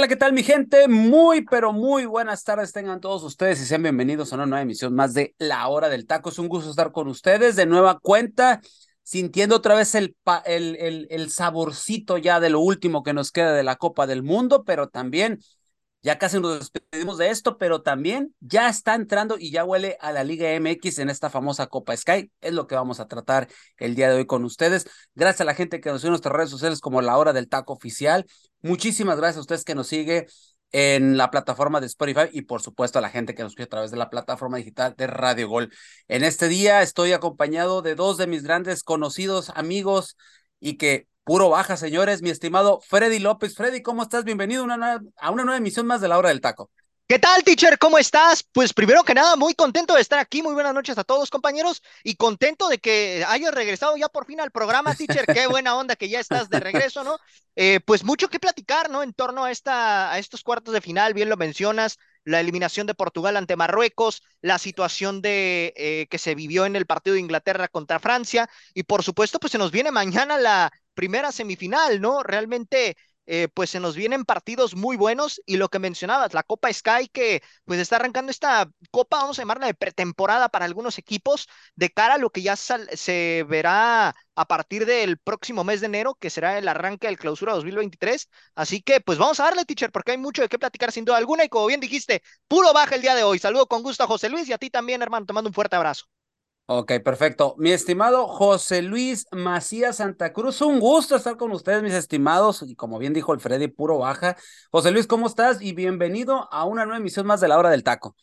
Hola, ¿qué tal mi gente? Muy, pero muy buenas tardes tengan todos ustedes y sean bienvenidos a una nueva emisión más de La Hora del Taco. Es un gusto estar con ustedes de nueva cuenta, sintiendo otra vez el, el, el, el saborcito ya de lo último que nos queda de la Copa del Mundo, pero también ya casi nos despedimos de esto, pero también ya está entrando y ya huele a la Liga MX en esta famosa Copa Sky. Es lo que vamos a tratar el día de hoy con ustedes. Gracias a la gente que nos sigue en nuestras redes sociales como La Hora del Taco Oficial. Muchísimas gracias a ustedes que nos sigue en la plataforma de Spotify y por supuesto a la gente que nos sigue a través de la plataforma digital de Radio Gol. En este día estoy acompañado de dos de mis grandes conocidos amigos y que Puro baja, señores, mi estimado Freddy López. Freddy, ¿cómo estás? Bienvenido a una nueva emisión más de la hora del taco. ¿Qué tal, teacher? ¿Cómo estás? Pues primero que nada, muy contento de estar aquí. Muy buenas noches a todos, compañeros. Y contento de que hayas regresado ya por fin al programa, teacher. Qué buena onda que ya estás de regreso, ¿no? Eh, pues mucho que platicar, ¿no? En torno a, esta, a estos cuartos de final, bien lo mencionas la eliminación de Portugal ante Marruecos, la situación de eh, que se vivió en el partido de Inglaterra contra Francia y por supuesto pues se nos viene mañana la primera semifinal, ¿no? Realmente eh, pues se nos vienen partidos muy buenos y lo que mencionabas, la Copa Sky que pues está arrancando esta Copa, vamos a llamarla de pretemporada para algunos equipos de cara a lo que ya se verá a partir del próximo mes de enero, que será el arranque del clausura 2023. Así que pues vamos a darle, teacher, porque hay mucho de qué platicar sin duda alguna y como bien dijiste, puro baja el día de hoy. Saludo con gusto a José Luis y a ti también, hermano, te mando un fuerte abrazo. Ok, perfecto. Mi estimado José Luis Macías Santa Cruz, un gusto estar con ustedes, mis estimados, y como bien dijo el Freddy, puro baja. José Luis, ¿cómo estás? Y bienvenido a una nueva emisión más de la hora del taco.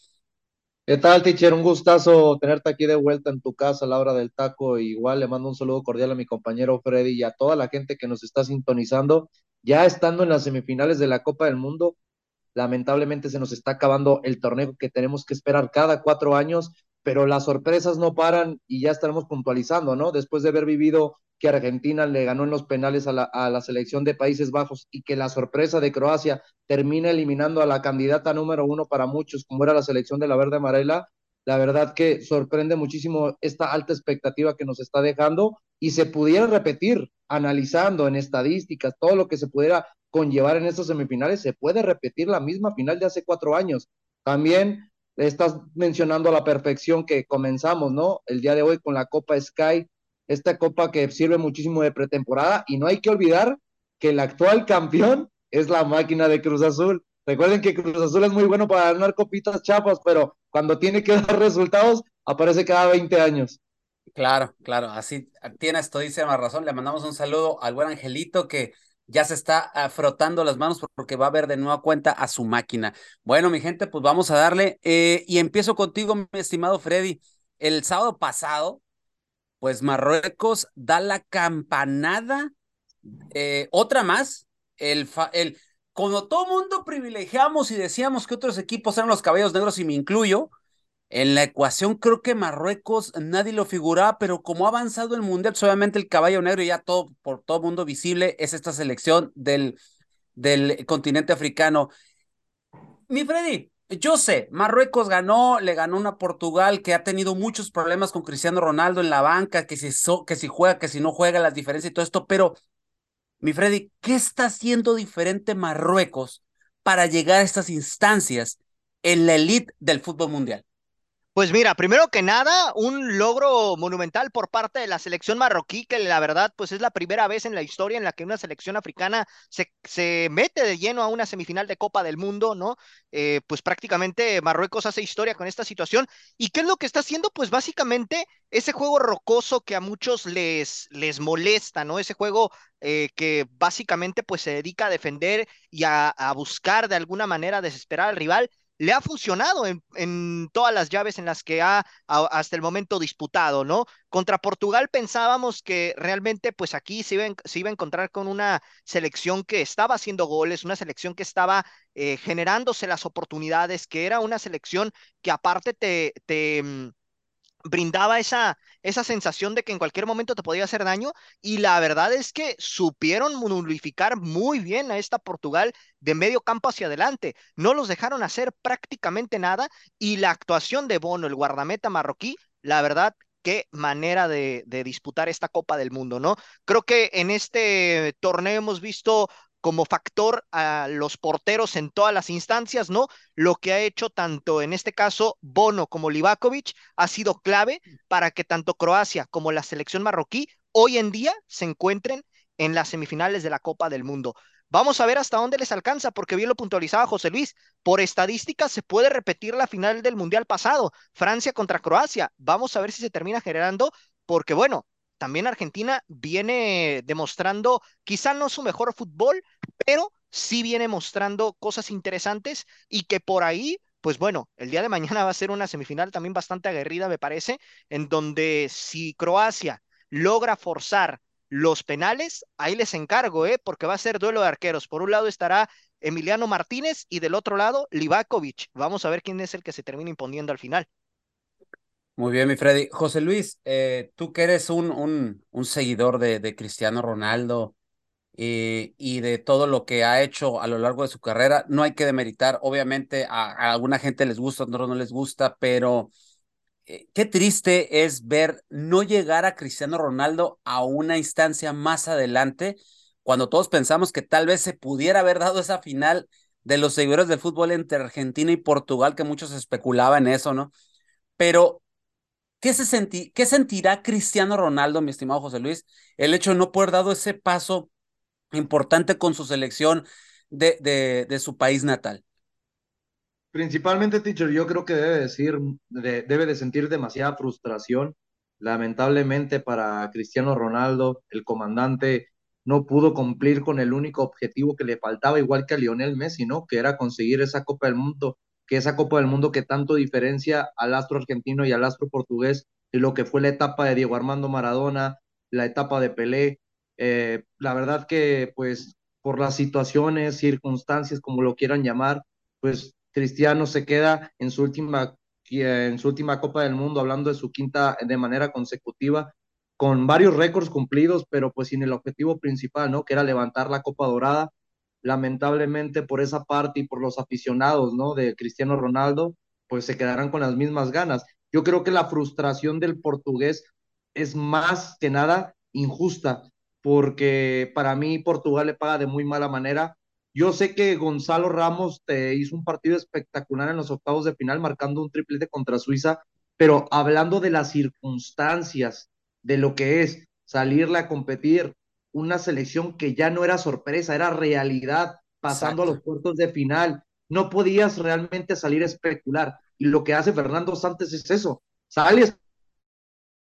¿Qué tal, teacher? Un gustazo tenerte aquí de vuelta en tu casa a la hora del taco. Igual le mando un saludo cordial a mi compañero Freddy y a toda la gente que nos está sintonizando. Ya estando en las semifinales de la Copa del Mundo, lamentablemente se nos está acabando el torneo que tenemos que esperar cada cuatro años pero las sorpresas no paran y ya estaremos puntualizando, ¿no? Después de haber vivido que Argentina le ganó en los penales a la, selección de Países Bajos y que la sorpresa de Croacia termina eliminando a la candidata número uno para muchos, como era la selección de la Verde Amarela, la verdad que sorprende muchísimo esta alta expectativa que nos está dejando y se pudiera repetir analizando en estadísticas todo lo que se pudiera conllevar en estos semifinales, se puede repetir la misma final de hace cuatro años. También estás mencionando a la perfección que comenzamos, ¿no? El día de hoy con la Copa Sky, esta copa que sirve muchísimo de pretemporada y no hay que olvidar que el actual campeón es la máquina de Cruz Azul. Recuerden que Cruz Azul es muy bueno para ganar copitas chapas, pero cuando tiene que dar resultados aparece cada 20 años. Claro, claro, así tienes todísima razón. Le mandamos un saludo al buen Angelito que ya se está ah, frotando las manos porque va a ver de nueva cuenta a su máquina. Bueno, mi gente, pues vamos a darle. Eh, y empiezo contigo, mi estimado Freddy. El sábado pasado, pues Marruecos da la campanada, eh, otra más, el, el, como todo mundo privilegiamos y decíamos que otros equipos eran los caballos negros y me incluyo, en la ecuación creo que Marruecos nadie lo figuraba, pero como ha avanzado el Mundial, pues, obviamente el caballo negro ya todo, por todo mundo visible es esta selección del, del continente africano. Mi Freddy, yo sé, Marruecos ganó, le ganó una Portugal que ha tenido muchos problemas con Cristiano Ronaldo en la banca, que si, que si juega, que si no juega, las diferencias y todo esto, pero mi Freddy, ¿qué está haciendo diferente Marruecos para llegar a estas instancias en la elite del fútbol mundial? Pues mira, primero que nada, un logro monumental por parte de la selección marroquí, que la verdad, pues es la primera vez en la historia en la que una selección africana se, se mete de lleno a una semifinal de Copa del Mundo, ¿no? Eh, pues prácticamente Marruecos hace historia con esta situación. ¿Y qué es lo que está haciendo? Pues básicamente ese juego rocoso que a muchos les, les molesta, ¿no? Ese juego eh, que básicamente pues se dedica a defender y a, a buscar de alguna manera desesperar al rival le ha funcionado en, todas las llaves en las que ha hasta el momento disputado, ¿no? Contra Portugal pensábamos que realmente pues aquí se iba, a encontrar con una selección que estaba haciendo goles, una selección que estaba eh, generándose las oportunidades, que era una selección que aparte te, te mm, brindaba esa, esa sensación de que en cualquier momento te podía hacer daño y la verdad es que supieron nulificar muy bien a esta Portugal de medio campo hacia adelante. No los dejaron hacer prácticamente nada y la actuación de Bono, el guardameta marroquí, la verdad qué manera de, de, disputar esta Copa del Mundo, ¿no? Creo que en este torneo hemos visto como factor a los porteros en todas las instancias, ¿no? Lo que ha hecho tanto en este caso Bono como Livakovic ha sido clave para que tanto Croacia como la selección marroquí hoy en día se encuentren en las semifinales de la Copa del Mundo. Vamos a ver hasta dónde les alcanza, porque bien lo puntualizaba José Luis. Por estadística se puede repetir la final del Mundial pasado, Francia contra Croacia. Vamos a ver si se termina generando, porque bueno, también Argentina viene demostrando quizá no su mejor fútbol, pero sí viene mostrando cosas interesantes y que por ahí, pues bueno, el día de mañana va a ser una semifinal también bastante aguerrida, me parece, en donde si Croacia logra forzar los penales, ahí les encargo, ¿eh? porque va a ser duelo de arqueros. Por un lado estará Emiliano Martínez y del otro lado Livakovic. Vamos a ver quién es el que se termina imponiendo al final. Muy bien, mi Freddy. José Luis, eh, tú que eres un, un, un seguidor de, de, Cristiano Ronaldo eh, y de todo lo que ha hecho a lo largo de su carrera, no hay que demeritar. Obviamente a, alguna gente les gusta, a otros no les gusta, pero eh, qué triste es ver no llegar a Cristiano Ronaldo a una instancia más adelante, cuando todos pensamos que tal vez se pudiera haber dado esa final de los seguidores del fútbol entre Argentina y Portugal, que muchos especulaban eso, ¿no? Pero ¿Qué, se ¿Qué sentirá Cristiano Ronaldo, mi estimado José Luis, el hecho de no poder dado ese paso importante con su selección de, de, de su país natal? Principalmente, teacher, yo creo que debe decir, debe de sentir demasiada frustración. Lamentablemente para Cristiano Ronaldo, el comandante no pudo cumplir con el único objetivo que le faltaba, igual que a Lionel Messi, ¿no? Que era conseguir esa Copa del Mundo que esa Copa del Mundo que tanto diferencia al astro argentino y al astro portugués y lo que fue la etapa de Diego Armando Maradona, la etapa de Pelé. Eh, la verdad que pues por las situaciones, circunstancias, como lo quieran llamar, pues Cristiano se queda en su última en su última Copa del Mundo, hablando de su quinta de manera consecutiva, con varios récords cumplidos, pero pues sin el objetivo principal, ¿no? Que era levantar la Copa Dorada lamentablemente por esa parte y por los aficionados, ¿no? De Cristiano Ronaldo, pues se quedarán con las mismas ganas. Yo creo que la frustración del portugués es más que nada injusta, porque para mí Portugal le paga de muy mala manera. Yo sé que Gonzalo Ramos te hizo un partido espectacular en los octavos de final, marcando un triplete contra Suiza, pero hablando de las circunstancias, de lo que es salirle a competir una selección que ya no era sorpresa, era realidad, pasando a los puertos de final. No podías realmente salir a especular. Y lo que hace Fernando Santos es eso. Sale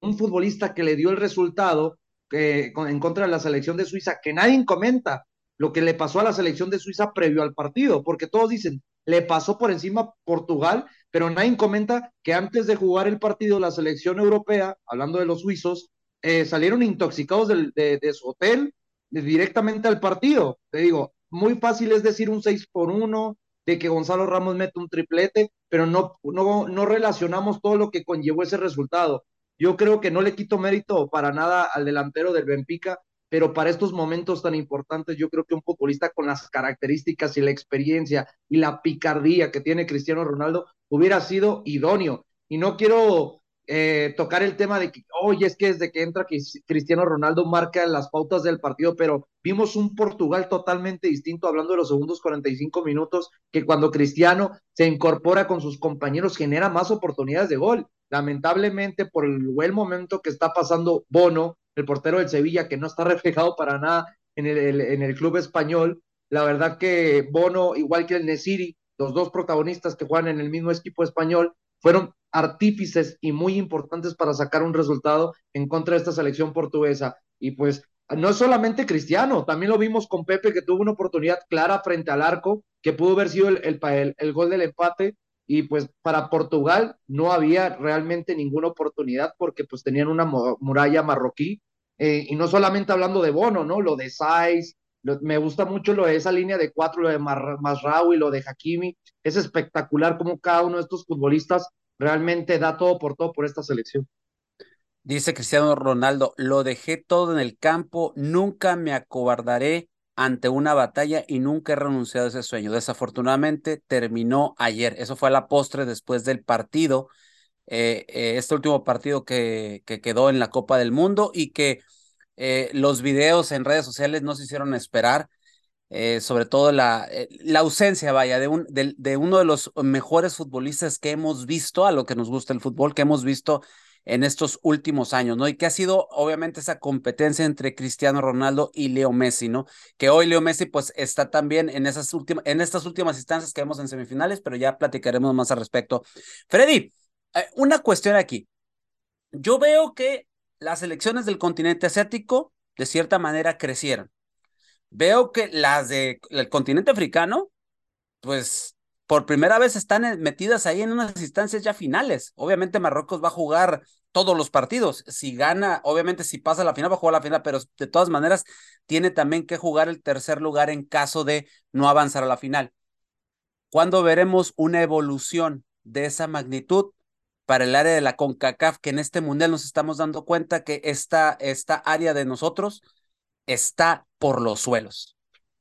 un futbolista que le dio el resultado que, en contra de la selección de Suiza, que nadie comenta lo que le pasó a la selección de Suiza previo al partido, porque todos dicen, le pasó por encima Portugal, pero nadie comenta que antes de jugar el partido la selección europea, hablando de los suizos, eh, salieron intoxicados de, su hotel directamente al partido. Te digo, muy fácil es decir un 6 por 1, de que Gonzalo Ramos mete un triplete, pero no, no, no relacionamos todo lo que conllevó ese resultado. Yo creo que no le quito mérito para nada al delantero del Benfica, pero para estos momentos tan importantes, yo creo que un futbolista con las características y la experiencia y la picardía que tiene Cristiano Ronaldo hubiera sido idóneo. Y no quiero eh, tocar el tema de que, oye, es que desde que entra Cristiano Ronaldo marca las pautas del partido, pero vimos un Portugal totalmente distinto, hablando de los segundos 45 minutos, que cuando Cristiano se incorpora con sus compañeros genera más oportunidades de gol. Lamentablemente, por el buen momento que está pasando Bono, el portero del Sevilla, que no está reflejado para nada en el, en el club español, la verdad que Bono, igual que el Nesiri, los dos protagonistas que juegan en el mismo equipo español, fueron artífices y muy importantes para sacar un resultado en contra de esta selección portuguesa. Y pues no es solamente Cristiano, también lo vimos con Pepe que tuvo una oportunidad clara frente al arco, que pudo haber sido el, el, el, gol del empate, y pues para Portugal no había realmente ninguna oportunidad porque pues tenían una muralla marroquí eh, y no solamente hablando de Bono, ¿no? Lo de Saiz, me gusta mucho lo de esa línea de cuatro, lo de Masraoui, lo de Hakimi, es espectacular como cada uno de estos futbolistas realmente da todo por todo por esta selección. Dice Cristiano Ronaldo, lo dejé todo en el campo, nunca me acobardaré ante una batalla y nunca he renunciado a ese sueño. Desafortunadamente terminó ayer. Eso fue a la postre después del partido, eh, eh, este último partido que, que, quedó en la Copa del Mundo y que eh, los videos en redes sociales no se hicieron esperar. Sobre todo la, la ausencia, vaya, de, un, de, de uno de los mejores futbolistas que hemos visto, a lo que nos gusta el fútbol, que hemos visto en estos últimos años, ¿no? Y que ha sido obviamente esa competencia entre Cristiano Ronaldo y Leo Messi, ¿no? Que hoy Leo Messi pues está también en esas en estas últimas instancias que vemos en semifinales, pero ya platicaremos más al respecto. Freddy, eh, una cuestión aquí. Yo veo que las elecciones del continente asiático de cierta manera crecieron. Veo que las del continente africano, pues por primera vez están metidas ahí en unas instancias ya finales. Obviamente Marruecos va a jugar todos los partidos. Si gana, obviamente si pasa la final va a jugar la final, pero de todas maneras tiene también que jugar el tercer lugar en caso de no avanzar a la final. ¿Cuándo veremos una evolución de esa magnitud para el área de la CONCACAF que en este mundial nos estamos dando cuenta que esta, esta área de nosotros está por los suelos?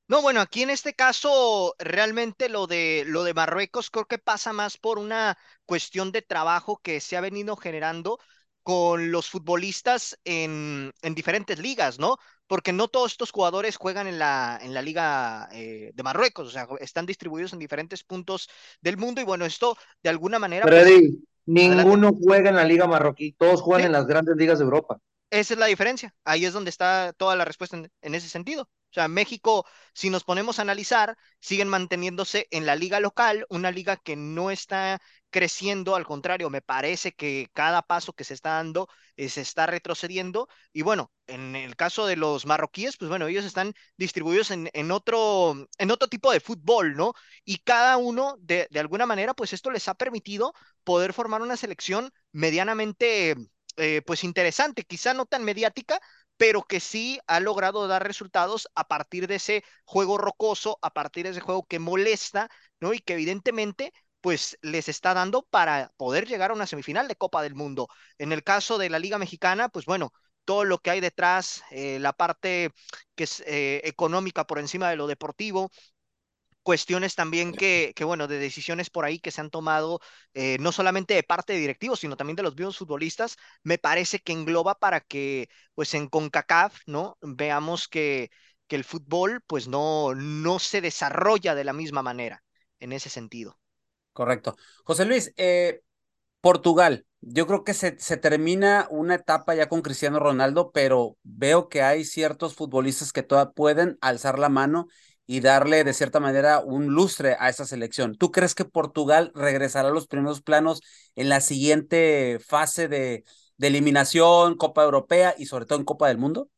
No, bueno, aquí en este caso realmente lo de lo de Marruecos creo que pasa más por una cuestión de trabajo que se ha venido generando con los futbolistas en, en diferentes ligas, ¿no? Porque no todos estos jugadores juegan en la, en la liga eh, de Marruecos, o sea, están distribuidos en diferentes puntos del mundo y bueno, esto de alguna manera... Pues, Freddy, ninguno juega en la liga marroquí, todos juegan en las grandes ligas de Europa. Esa es la diferencia, ahí es donde está toda la respuesta en ese sentido. O sea, México, si nos ponemos a analizar, siguen manteniéndose en la liga local, una liga que no está creciendo, al contrario, me parece que cada paso que se está dando eh, se está retrocediendo. Y bueno, en el caso de los marroquíes, pues bueno, ellos están distribuidos en, otro, en otro tipo de fútbol, ¿no? Y cada uno, de alguna manera, pues esto les ha permitido poder formar una selección medianamente, eh, pues interesante, quizá no tan mediática, pero que sí ha logrado dar resultados a partir de ese juego rocoso, a partir de ese juego que molesta, ¿no? Y que evidentemente pues les está dando para poder llegar a una semifinal de Copa del Mundo. En el caso de la Liga Mexicana, pues bueno, todo lo que hay detrás, eh, la parte que es eh, económica por encima de lo deportivo, cuestiones también que, que, bueno, de decisiones por ahí que se han tomado, eh, no solamente de parte de directivos, sino también de los mismos futbolistas, me parece que engloba para que, pues en CONCACAF, ¿no? Veamos que, que el fútbol, pues no, no se desarrolla de la misma manera en ese sentido. Correcto. José Luis, eh, Portugal, yo creo que se, se, termina una etapa ya con Cristiano Ronaldo, pero veo que hay ciertos futbolistas que todavía pueden alzar la mano y darle de cierta manera un lustre a esa selección. ¿Tú crees que Portugal regresará a los primeros planos en la siguiente fase de, de eliminación, Copa Europea y sobre todo en Copa del Mundo?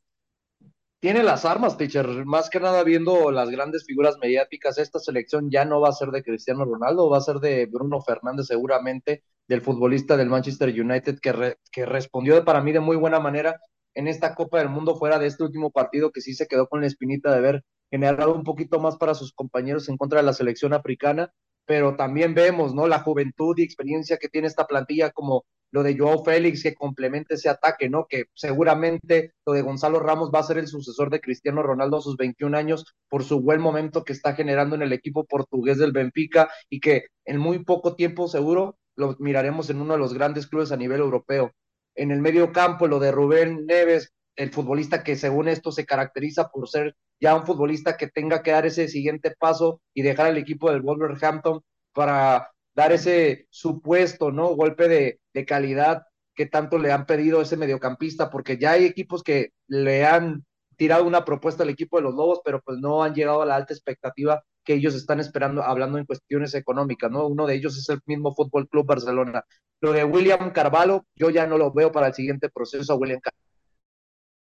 Tiene las armas, teacher. Más que nada viendo las grandes figuras mediáticas, esta selección ya no va a ser de Cristiano Ronaldo, va a ser de Bruno Fernández seguramente, del futbolista del Manchester United, que, que respondió para mí de muy buena manera en esta Copa del Mundo fuera de este último partido que sí se quedó con la espinita de ver generado un poquito más para sus compañeros en contra de la selección africana, pero también vemos, ¿no? La juventud y experiencia que tiene esta plantilla como lo de Joao Félix que complementa ese ataque, ¿no? Que seguramente lo de Gonzalo Ramos va a ser el sucesor de Cristiano Ronaldo a sus 21 años por su buen momento que está generando en el equipo portugués del Benfica y que en muy poco tiempo seguro lo miraremos en uno de los grandes clubes a nivel europeo. En el medio campo, lo de Rubén Neves, el futbolista que según esto se caracteriza por ser ya un futbolista que tenga que dar ese siguiente paso y dejar al equipo del Wolverhampton para dar ese supuesto, ¿no? Golpe de, de calidad que tanto le han pedido ese mediocampista, porque ya hay equipos que le han tirado una propuesta al equipo de los Lobos, pero pues no han llegado a la alta expectativa que ellos están esperando, hablando en cuestiones económicas, ¿no? Uno de ellos es el mismo Fútbol Club Barcelona. Lo de William Carvalho, yo ya no lo veo para el siguiente proceso a William Carvalho,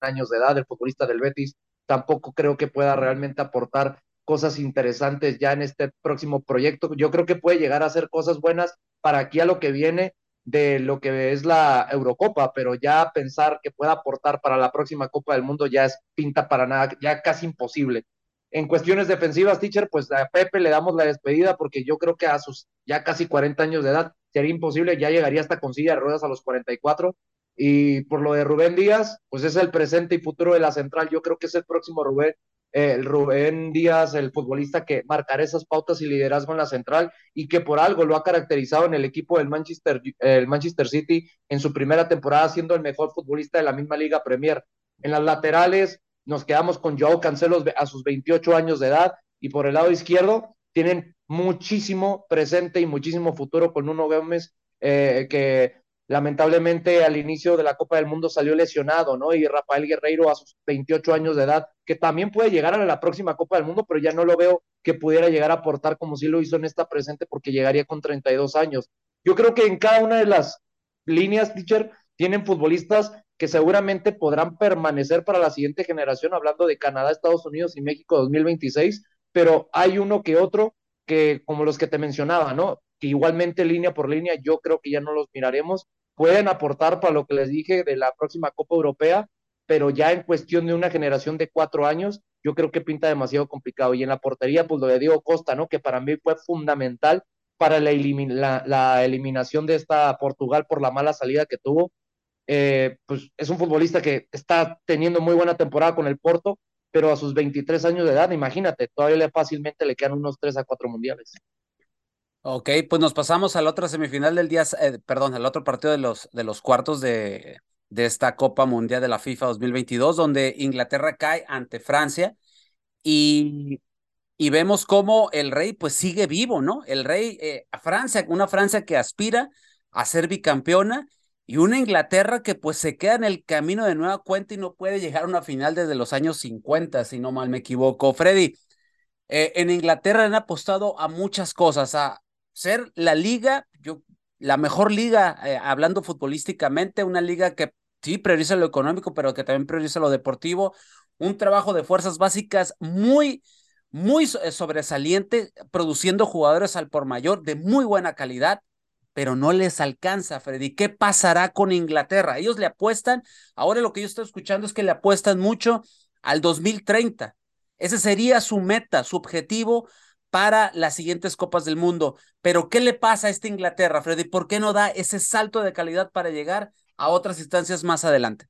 años de edad, el futbolista del Betis, tampoco creo que pueda realmente aportar cosas interesantes ya en este próximo proyecto. Yo creo que puede llegar a hacer cosas buenas para aquí a lo que viene de lo que es la Eurocopa, pero ya pensar que pueda aportar para la próxima Copa del Mundo ya es pinta para nada, ya casi imposible. En cuestiones defensivas, teacher, pues a Pepe le damos la despedida porque yo creo que a sus ya casi 40 años de edad sería imposible, ya llegaría hasta con silla de ruedas a los 44. Y por lo de Rubén Díaz, pues es el presente y futuro de la central. Yo creo que es el próximo Rubén el Rubén Díaz, el futbolista que marcará esas pautas y liderazgo en la central y que por algo lo ha caracterizado en el equipo del Manchester, el Manchester City en su primera temporada siendo el mejor futbolista de la misma Liga Premier. En las laterales nos quedamos con Joao Cancelo a sus 28 años de edad y por el lado izquierdo tienen muchísimo presente y muchísimo futuro con uno Gómez eh, que lamentablemente al inicio de la Copa del Mundo salió lesionado, ¿no? Y Rafael Guerreiro a sus 28 años de edad, que también puede llegar a la próxima Copa del Mundo, pero ya no lo veo que pudiera llegar a aportar como si lo hizo en esta presente, porque llegaría con 32 años. Yo creo que en cada una de las líneas, teacher, tienen futbolistas que seguramente podrán permanecer para la siguiente generación, hablando de Canadá, Estados Unidos y México 2026, pero hay uno que otro que, como los que te mencionaba, ¿no? Que igualmente línea por línea, yo creo que ya no los miraremos pueden aportar para lo que les dije de la próxima Copa Europea, pero ya en cuestión de una generación de cuatro años, yo creo que pinta demasiado complicado. Y en la portería, pues lo de Diego Costa, ¿no? Que para mí fue fundamental para la, eliminación de esta Portugal por la mala salida que tuvo. Eh, pues es un futbolista que está teniendo muy buena temporada con el Porto, pero a sus 23 años de edad, imagínate, todavía fácilmente le quedan unos 3 a 4 mundiales. Ok, pues nos pasamos a la otra semifinal del día, eh, perdón, al otro partido de los, de los cuartos de, de esta Copa Mundial de la FIFA 2022, donde Inglaterra cae ante Francia y, y vemos cómo el rey pues sigue vivo, ¿no? El rey, eh, Francia, una Francia que aspira a ser bicampeona y una Inglaterra que pues se queda en el camino de nueva cuenta y no puede llegar a una final desde los años 50, si no mal me equivoco. Freddy, eh, en Inglaterra han apostado a muchas cosas, a, ser la liga, yo, la mejor liga, eh, hablando futbolísticamente, una liga que sí prioriza lo económico, pero que también prioriza lo deportivo, un trabajo de fuerzas básicas muy, muy eh, sobresaliente, produciendo jugadores al por mayor de muy buena calidad, pero no les alcanza, Freddy. ¿Qué pasará con Inglaterra? Ellos le apuestan, ahora lo que yo estoy escuchando es que le apuestan mucho al 2030. Ese sería su meta, su objetivo para las siguientes Copas del Mundo. Pero, ¿qué le pasa a esta Inglaterra, Freddy? ¿Por qué no da ese salto de calidad para llegar a otras instancias más adelante?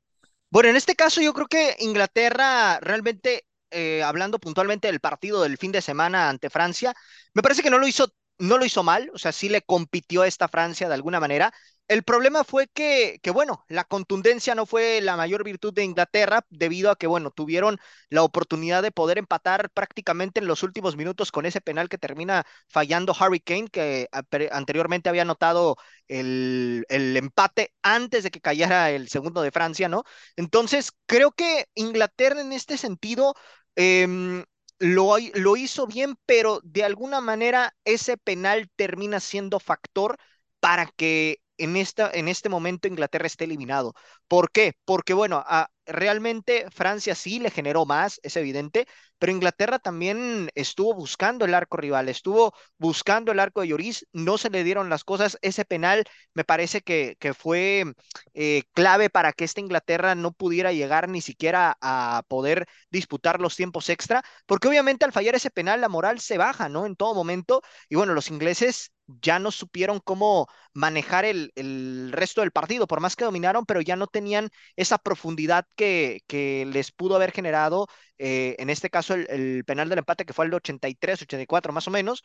Bueno, en este caso yo creo que Inglaterra realmente, eh, hablando puntualmente del partido del fin de semana ante Francia, me parece que no lo hizo no lo hizo mal, o sea, sí le compitió a esta Francia de alguna manera, el problema fue que, que, bueno, la contundencia no fue la mayor virtud de Inglaterra debido a que, bueno, tuvieron la oportunidad de poder empatar prácticamente en los últimos minutos con ese penal que termina fallando Harry Kane, que anteriormente había anotado el, el empate antes de que cayera el segundo de Francia, ¿no? Entonces, creo que Inglaterra en este sentido... Eh, lo, lo, hizo bien, pero de alguna manera ese penal termina siendo factor para que en, esta, en este momento Inglaterra esté eliminado. ¿Por qué? Porque, bueno, realmente Francia sí le generó más, es evidente, pero Inglaterra también estuvo buscando el arco rival, estuvo buscando el arco de Lloris, no se le dieron las cosas. Ese penal me parece que, que fue eh, clave para que esta Inglaterra no pudiera llegar ni siquiera a poder disputar los tiempos extra, porque obviamente al fallar ese penal la moral se baja, ¿no? En todo momento. Y bueno, los ingleses ya no supieron cómo manejar el, el, resto del partido, por más que dominaron, pero ya no tenían esa profundidad que, que les pudo haber generado, eh, en este caso, el, el, penal del empate, que fue el 83, 84 más o menos.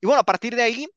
Y bueno, a partir de ahí,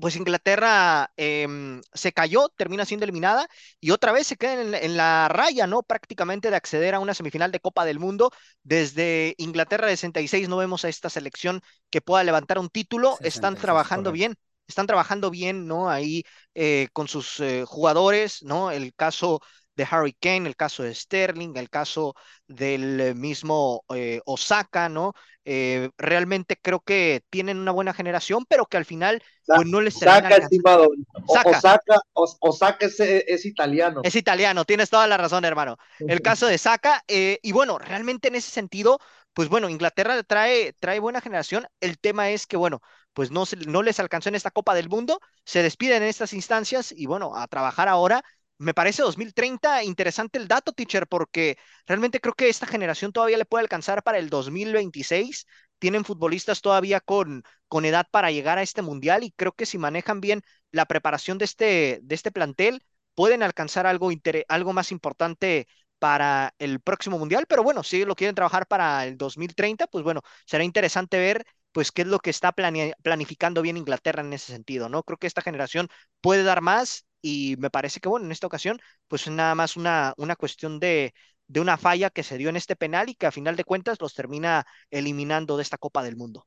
pues Inglaterra eh, se cayó, termina siendo eliminada y otra vez se queda en, en, la raya, ¿no? Prácticamente de acceder a una semifinal de Copa del Mundo. Desde Inglaterra de 66 no vemos a esta selección que pueda levantar un título. 66, Están trabajando correcto. bien, están trabajando bien, ¿no? Ahí eh, con sus eh, jugadores, ¿no? El caso de Harry Kane, el caso de Sterling, el caso del mismo eh, Osaka, ¿no? Eh, realmente creo que tienen una buena generación, pero que al final pues, no les Osaka, estimado. Osaka, Osaka, Osaka es, es, italiano. Es italiano, tienes toda la razón, hermano. El caso de Saka, eh, y bueno, realmente en ese sentido, pues bueno, Inglaterra trae, trae buena generación. El tema es que, bueno, pues no, no les alcanzó en esta Copa del Mundo, se despiden en estas instancias y bueno, a trabajar ahora. Me parece 2030 interesante el dato, teacher, porque realmente creo que esta generación todavía le puede alcanzar para el 2026. Tienen futbolistas todavía con, con edad para llegar a este mundial y creo que si manejan bien la preparación de este, de este plantel, pueden alcanzar algo, algo más importante para el próximo mundial, pero bueno, si lo quieren trabajar para el 2030, pues bueno, será interesante ver pues qué es lo que está planificando bien Inglaterra en ese sentido, ¿no? Creo que esta generación puede dar más y me parece que, bueno, en esta ocasión, pues nada más una, una cuestión de, de una falla que se dio en este penal y que a final de cuentas los termina eliminando de esta Copa del Mundo.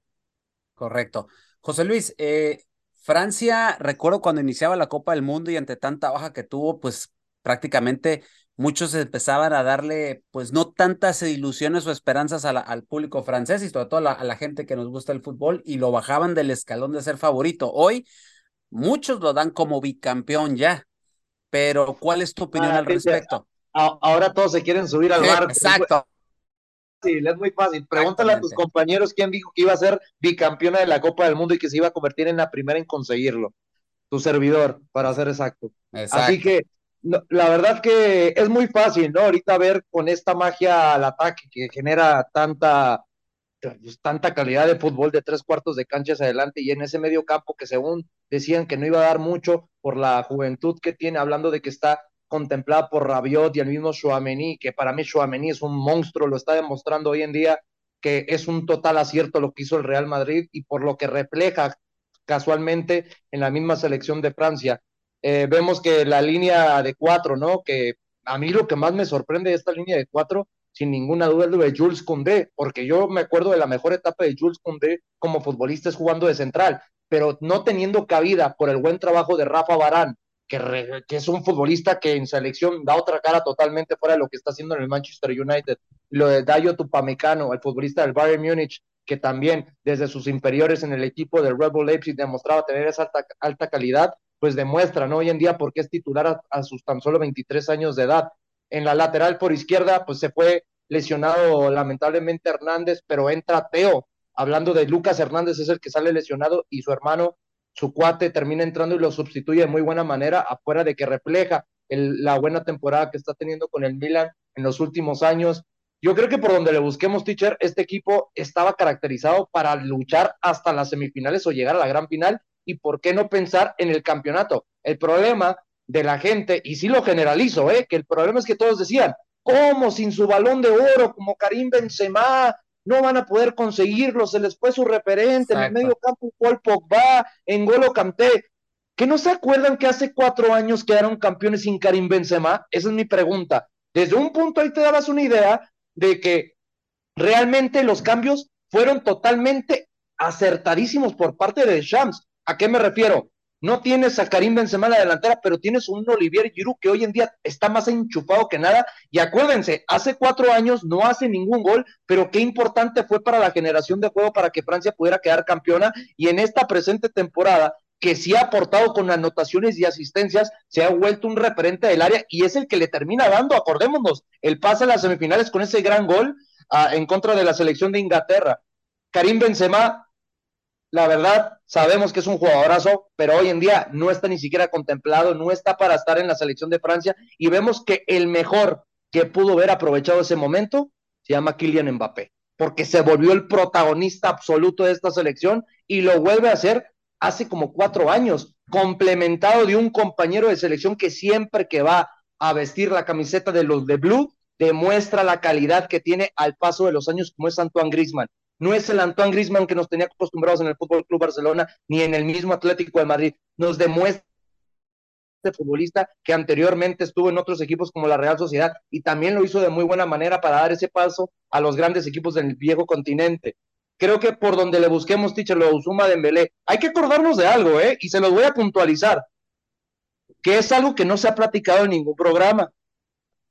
Correcto. José Luis, eh, Francia, recuerdo cuando iniciaba la Copa del Mundo y ante tanta baja que tuvo, pues prácticamente muchos empezaban a darle, pues no tantas ilusiones o esperanzas al público francés y sobre todo a la, gente que nos gusta el fútbol y lo bajaban del escalón de ser favorito. Hoy muchos lo dan como bicampeón ya, pero ¿cuál es tu opinión ah, al respecto? Ahora todos se quieren subir al barco. Exacto. Sí, es muy fácil. Pregúntale a tus compañeros quién dijo que iba a ser bicampeona de la Copa del Mundo y que se iba a convertir en la primera en conseguirlo. Tu servidor, para ser exacto. Así que la verdad que es muy fácil, ¿no? Ahorita ver con esta magia al ataque que genera tanta, tanta calidad de fútbol de tres cuartos de canchas adelante y en ese medio campo que según decían que no iba a dar mucho por la juventud que tiene, hablando de que está contemplada por Rabiot y el mismo Chouameni, que para mí Chouameni es un monstruo, lo está demostrando hoy en día que es un total acierto lo que hizo el Real Madrid y por lo que refleja casualmente en la misma selección de Francia. Eh, vemos que la línea de cuatro, ¿no? Que a mí lo que más me sorprende de esta línea de cuatro, sin ninguna duda, lo de Jules Koundé, porque yo me acuerdo de la mejor etapa de Jules Koundé como futbolista es jugando de central, pero no teniendo cabida por el buen trabajo de Rafa Barán, que, que, es un futbolista que en selección da otra cara totalmente fuera de lo que está haciendo en el Manchester United. Lo de Dayo Tupamecano, el futbolista del Bayern Múnich, que también desde sus inferiores en el equipo del Red Bull Leipzig demostraba tener esa alta, calidad pues demuestran hoy en día por qué es titular a, sus tan solo 23 años de edad. En la lateral por izquierda, pues se fue lesionado lamentablemente Hernández, pero entra Teo. Hablando de Lucas Hernández, es el que sale lesionado y su hermano, su cuate, termina entrando y lo sustituye de muy buena manera, afuera de que refleja la buena temporada que está teniendo con el Milan en los últimos años. Yo creo que por donde le busquemos, teacher, este equipo estaba caracterizado para luchar hasta las semifinales o llegar a la gran final y por qué no pensar en el campeonato. El problema de la gente, y sí lo generalizo, ¿eh? que el problema es que todos decían, ¿cómo sin su balón de oro como Karim Benzema no van a poder conseguirlo? Se les fue su referente en el medio campo, Paul Pogba, en Golo Canté. ¿Que no se acuerdan que hace cuatro años quedaron campeones sin Karim Benzema? Esa es mi pregunta. Desde un punto ahí te dabas una idea de que realmente los cambios fueron totalmente acertadísimos por parte de Shams. ¿A qué me refiero? No tienes a Karim Benzema en la delantera, pero tienes un Olivier Giroud que hoy en día está más enchufado que nada. Y acuérdense, hace cuatro años no hace ningún gol, pero qué importante fue para la generación de juego para que Francia pudiera quedar campeona. Y en esta presente temporada, que sí ha aportado con anotaciones y asistencias, se ha vuelto un referente del área y es el que le termina dando, acordémonos, el pase a las semifinales con ese gran gol ah, en contra de la selección de Inglaterra. Karim Benzema la verdad, sabemos que es un jugadorazo, pero hoy en día no está ni siquiera contemplado, no está para estar en la selección de Francia y vemos que el mejor que pudo haber aprovechado ese momento se llama Kylian Mbappé, porque se volvió el protagonista absoluto de esta selección y lo vuelve a hacer hace como cuatro años, complementado de un compañero de selección que siempre que va a vestir la camiseta de los de Blue demuestra la calidad que tiene al paso de los años como es Antoine Griezmann no es el Antoine Grisman que nos tenía acostumbrados en el Fútbol Club Barcelona ni en el mismo Atlético de Madrid. Nos demuestra este futbolista que anteriormente estuvo en otros equipos como la Real Sociedad y también lo hizo de muy buena manera para dar ese paso a los grandes equipos del viejo continente. Creo que por donde le busquemos, Ticher, lo Usuma Dembélé, hay que acordarnos de algo, ¿eh? Y se los voy a puntualizar, que es algo que no se ha platicado en ningún programa.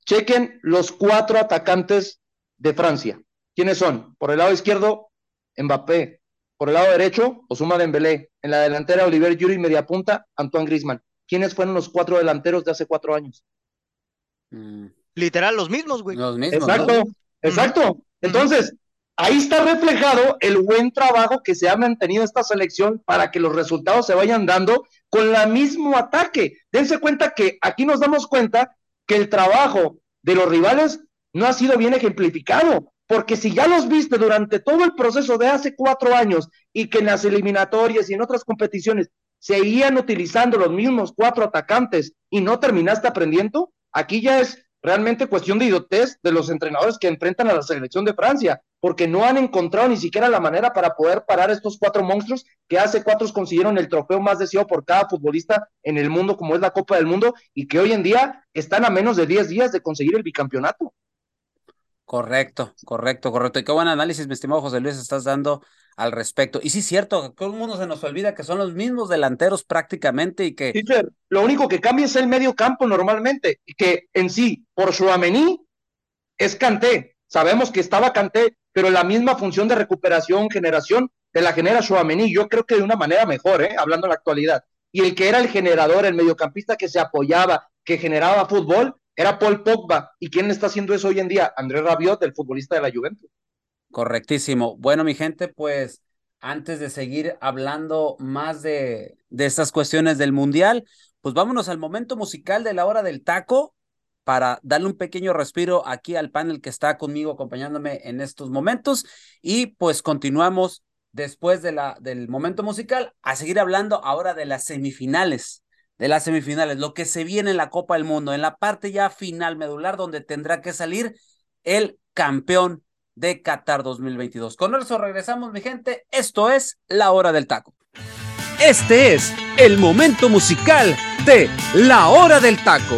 Chequen los cuatro atacantes de Francia. ¿Quiénes son? Por el lado izquierdo, Mbappé. Por el lado derecho, Osuma Dembélé. En la delantera, Oliver Yuri, media punta, Antoine Grisman. ¿Quiénes fueron los cuatro delanteros de hace cuatro años? Mm. Literal, los mismos, güey. Los mismos. Exacto, exacto. Entonces, ahí está reflejado el buen trabajo que se ha mantenido esta selección para que los resultados se vayan dando con el mismo ataque. Dense cuenta que aquí nos damos cuenta que el trabajo de los rivales no ha sido bien ejemplificado, porque si ya los viste durante todo el proceso de hace cuatro años y que en las eliminatorias y en otras competiciones seguían utilizando los mismos cuatro atacantes y no terminaste aprendiendo, aquí ya es realmente cuestión de idiotez de los entrenadores que enfrentan a la selección de Francia, porque no han encontrado ni siquiera la manera para poder parar estos cuatro monstruos que hace cuatro consiguieron el trofeo más deseado por cada futbolista en el mundo, como es la Copa del Mundo, y que hoy en día están a menos de 10 días de conseguir el bicampeonato. Correcto, correcto, correcto. Y qué buen análisis, mi estimado José Luis, estás dando al respecto. Y sí, cierto, todo el mundo se nos olvida que son los mismos delanteros prácticamente y que. lo único que cambia es el medio campo normalmente, que en sí, por su amení, es Canté. Sabemos que estaba Canté, pero la misma función de recuperación, generación, de la genera Suamení, yo creo que de una manera mejor, ¿eh? hablando en la actualidad. Y el que era el generador, el mediocampista que se apoyaba, que generaba fútbol, era Paul Pogba. ¿Y quién está haciendo eso hoy en día? Andrés Rabiot, el futbolista de la Juventus. Correctísimo. Bueno, mi gente, pues antes de seguir hablando más de, de estas cuestiones del Mundial, pues vámonos al momento musical de la hora del taco para darle un pequeño respiro aquí al panel que está conmigo acompañándome en estos momentos y pues continuamos después de la, del momento musical a seguir hablando ahora de las semifinales de las semifinales, lo que se viene en la Copa del Mundo, en la parte ya final medular donde tendrá que salir el campeón de Qatar 2022. Con eso regresamos, mi gente. Esto es La Hora del Taco. Este es el momento musical de La Hora del Taco.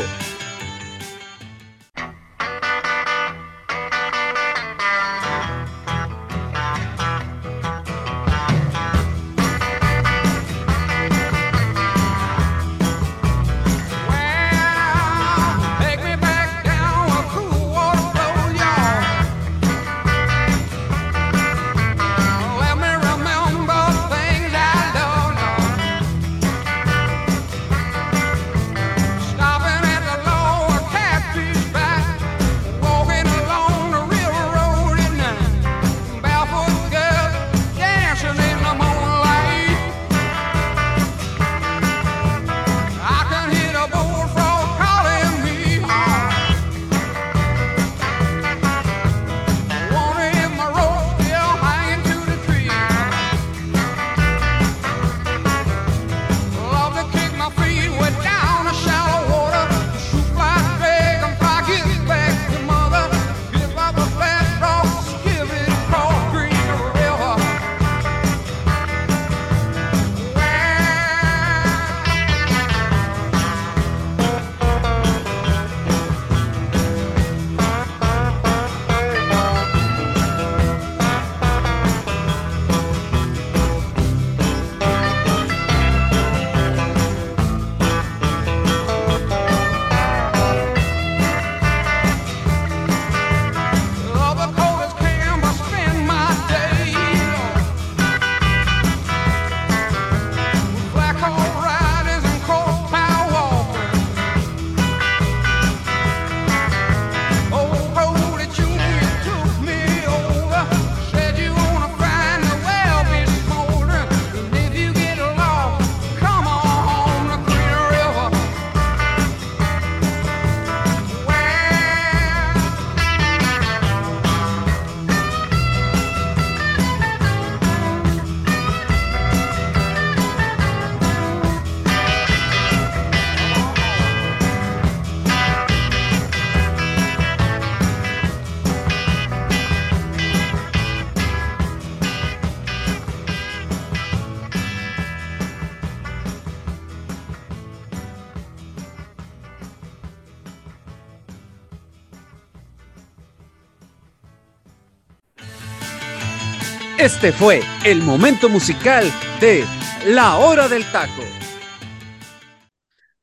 Este fue el momento musical de La Hora del Taco.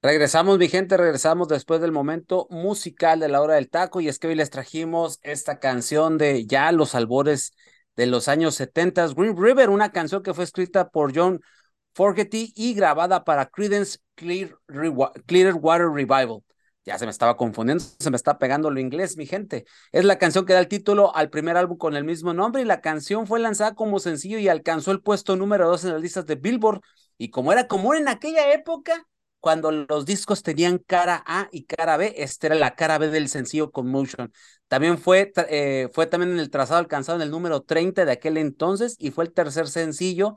Regresamos, mi gente, regresamos después del momento musical de la hora del taco y es que hoy les trajimos esta canción de ya los albores de los años 70, Green River, una canción que fue escrita por John Fogerty y grabada para Credence Clear, Clearwater Revival. Ya se me estaba confundiendo, se me está pegando lo inglés, mi gente. Es la canción que da el título al primer álbum con el mismo nombre y la canción fue lanzada como sencillo y alcanzó el puesto número dos en las listas de Billboard. Y como era común en aquella época, cuando los discos tenían cara A y cara B, esta era la cara B del sencillo Commotion. También fue, eh, fue también en el trazado alcanzado en el número 30 de aquel entonces y fue el tercer sencillo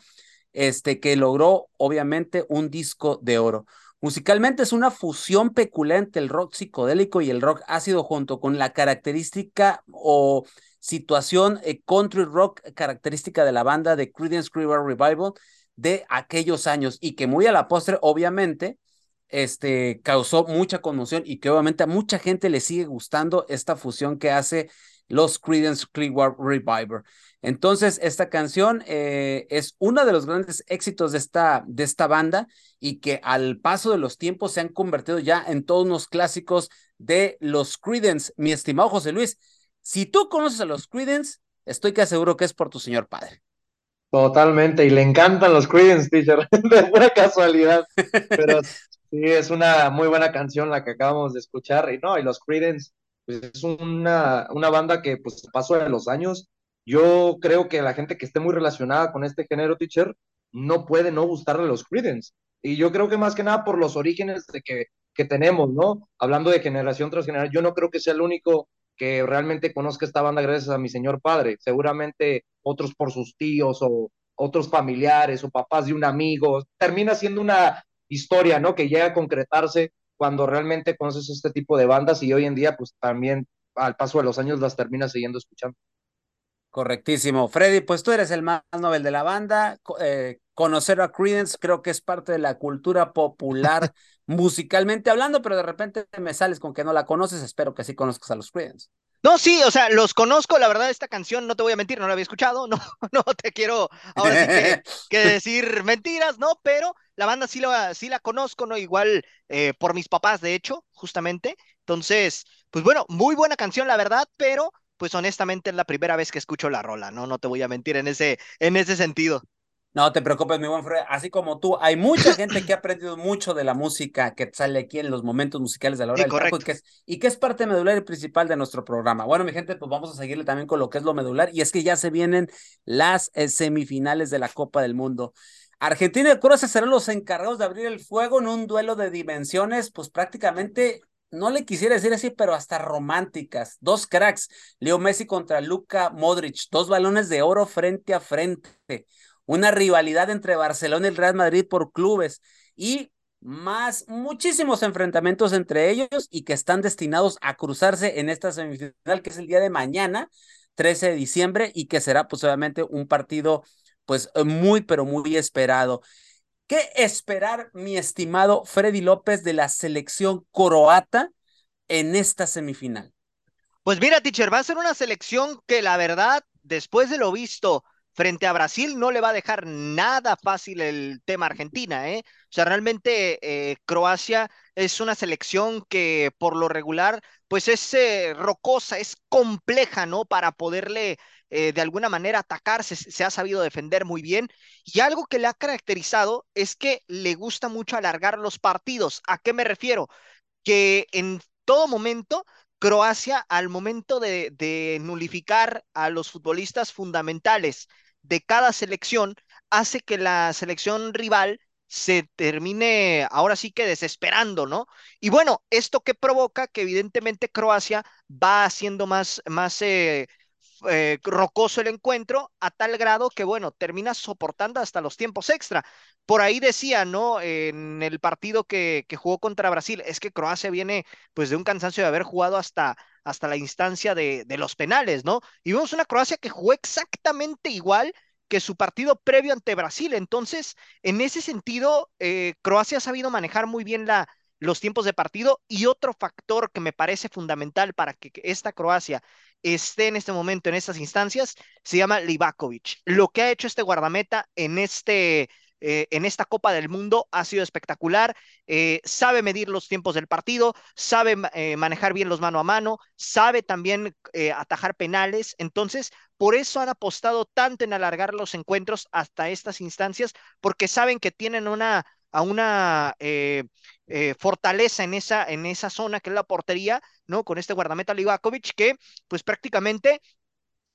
este, que logró obviamente un disco de oro. Musicalmente es una fusión peculiar entre el rock psicodélico y el rock ácido junto con la característica o situación eh, country rock característica de la banda de Creedence Clearwater Revival de aquellos años y que muy a la postre obviamente este, causó mucha conmoción y que obviamente a mucha gente le sigue gustando esta fusión que hace los Creedence Clearwater Revival. Entonces, esta canción eh, es uno de los grandes éxitos de esta, de esta banda y que al paso de los tiempos se han convertido ya en todos los clásicos de los Creedence. Mi estimado José Luis, si tú conoces a los Creedence, estoy que aseguro que es por tu señor padre. Totalmente, y le encantan los Creedence, teacher, de buena casualidad. Pero Sí, es una muy buena canción la que acabamos de escuchar. Y no, y los Creedence, pues es una, una banda que pues pasó de los años. Yo creo que la gente que esté muy relacionada con este género, teacher, no puede no gustarle los Creedence. Y yo creo que más que nada por los orígenes de que, que tenemos, ¿no? Hablando de generación tras generación, yo no creo que sea el único que realmente conozca esta banda gracias a mi señor padre. Seguramente otros por sus tíos o otros familiares o papás de un amigo. Termina siendo una historia, ¿no? Que llega a concretarse cuando realmente conoces este tipo de bandas y hoy en día, pues también al paso de los años las terminas siguiendo escuchando. Correctísimo. Freddy, pues tú eres el más novel de la banda. Eh, conocer a Creedence creo que es parte de la cultura popular musicalmente hablando, pero de repente me sales con que no la conoces. Espero que sí conozcas a los Creedence. No, sí, o sea, los conozco, la verdad, esta canción, no te voy a mentir, no la había escuchado, no, no te quiero ahora sí que, decir mentiras, ¿no? Pero la banda sí la, sí la conozco, ¿no? Igual eh, por mis papás, de hecho, justamente. Entonces, pues bueno, muy buena canción, la verdad, pero pues honestamente es la primera vez que escucho la rola, ¿no? No te voy a mentir en ese, en ese sentido. No te preocupes, mi buen Fred. Así como tú, hay mucha gente que ha aprendido mucho de la música que sale aquí en los momentos musicales de la hora del taco y que, es, y que es parte medular y principal de nuestro programa. Bueno, mi gente, pues vamos a seguirle también con lo que es lo medular y es que ya se vienen las eh, semifinales de la Copa del Mundo. Argentina y Croacia serán los encargados de abrir el fuego en un duelo de dimensiones, pues prácticamente no le quisiera decir así, pero hasta románticas. Dos cracks, Leo Messi contra Luka Modric, dos balones de oro frente a frente una rivalidad entre Barcelona y el Real Madrid por clubes y más muchísimos enfrentamientos entre ellos y que están destinados a cruzarse en esta semifinal que es el día de mañana, 13 de diciembre y que será pues un partido pues muy pero muy esperado. ¿Qué esperar, mi estimado Freddy López, de la selección croata en esta semifinal? Pues mira, teacher, va a ser una selección que la verdad, después de lo visto frente a Brasil no le va a dejar nada fácil el tema Argentina, ¿eh? O sea, realmente eh, Croacia es una selección que por lo regular, pues es eh, rocosa, es compleja, ¿no? Para poderle eh, de alguna manera atacar, se, ha sabido defender muy bien. Y algo que le ha caracterizado es que le gusta mucho alargar los partidos. ¿A qué me refiero? Que en todo momento Croacia, al momento de, de, nulificar a los futbolistas fundamentales de cada selección hace que la selección rival se termine ahora sí que desesperando, ¿no? Y bueno, esto que provoca que evidentemente Croacia va haciendo más, más eh, eh, rocoso el encuentro a tal grado que, bueno, termina soportando hasta los tiempos extra. Por ahí decía, ¿no? En el partido que, que jugó contra Brasil, es que Croacia viene pues de un cansancio de haber jugado hasta, hasta la instancia de, de los penales, ¿no? Y vemos una Croacia que jugó exactamente igual que su partido previo ante Brasil. Entonces, en ese sentido, eh, Croacia ha sabido manejar muy bien la, los tiempos de partido y otro factor que me parece fundamental para que esta Croacia esté en este momento en estas instancias se llama Livakovic. Lo que ha hecho este guardameta en este eh, en esta Copa del Mundo ha sido espectacular. Eh, sabe medir los tiempos del partido, sabe eh, manejar bien los mano a mano, sabe también atajar penales. Entonces, por eso han apostado tanto en alargar los encuentros hasta estas instancias, porque saben que tienen una a una fortaleza en esa, en esa zona que es la portería, ¿no? Con este guardameta Livakovic que pues prácticamente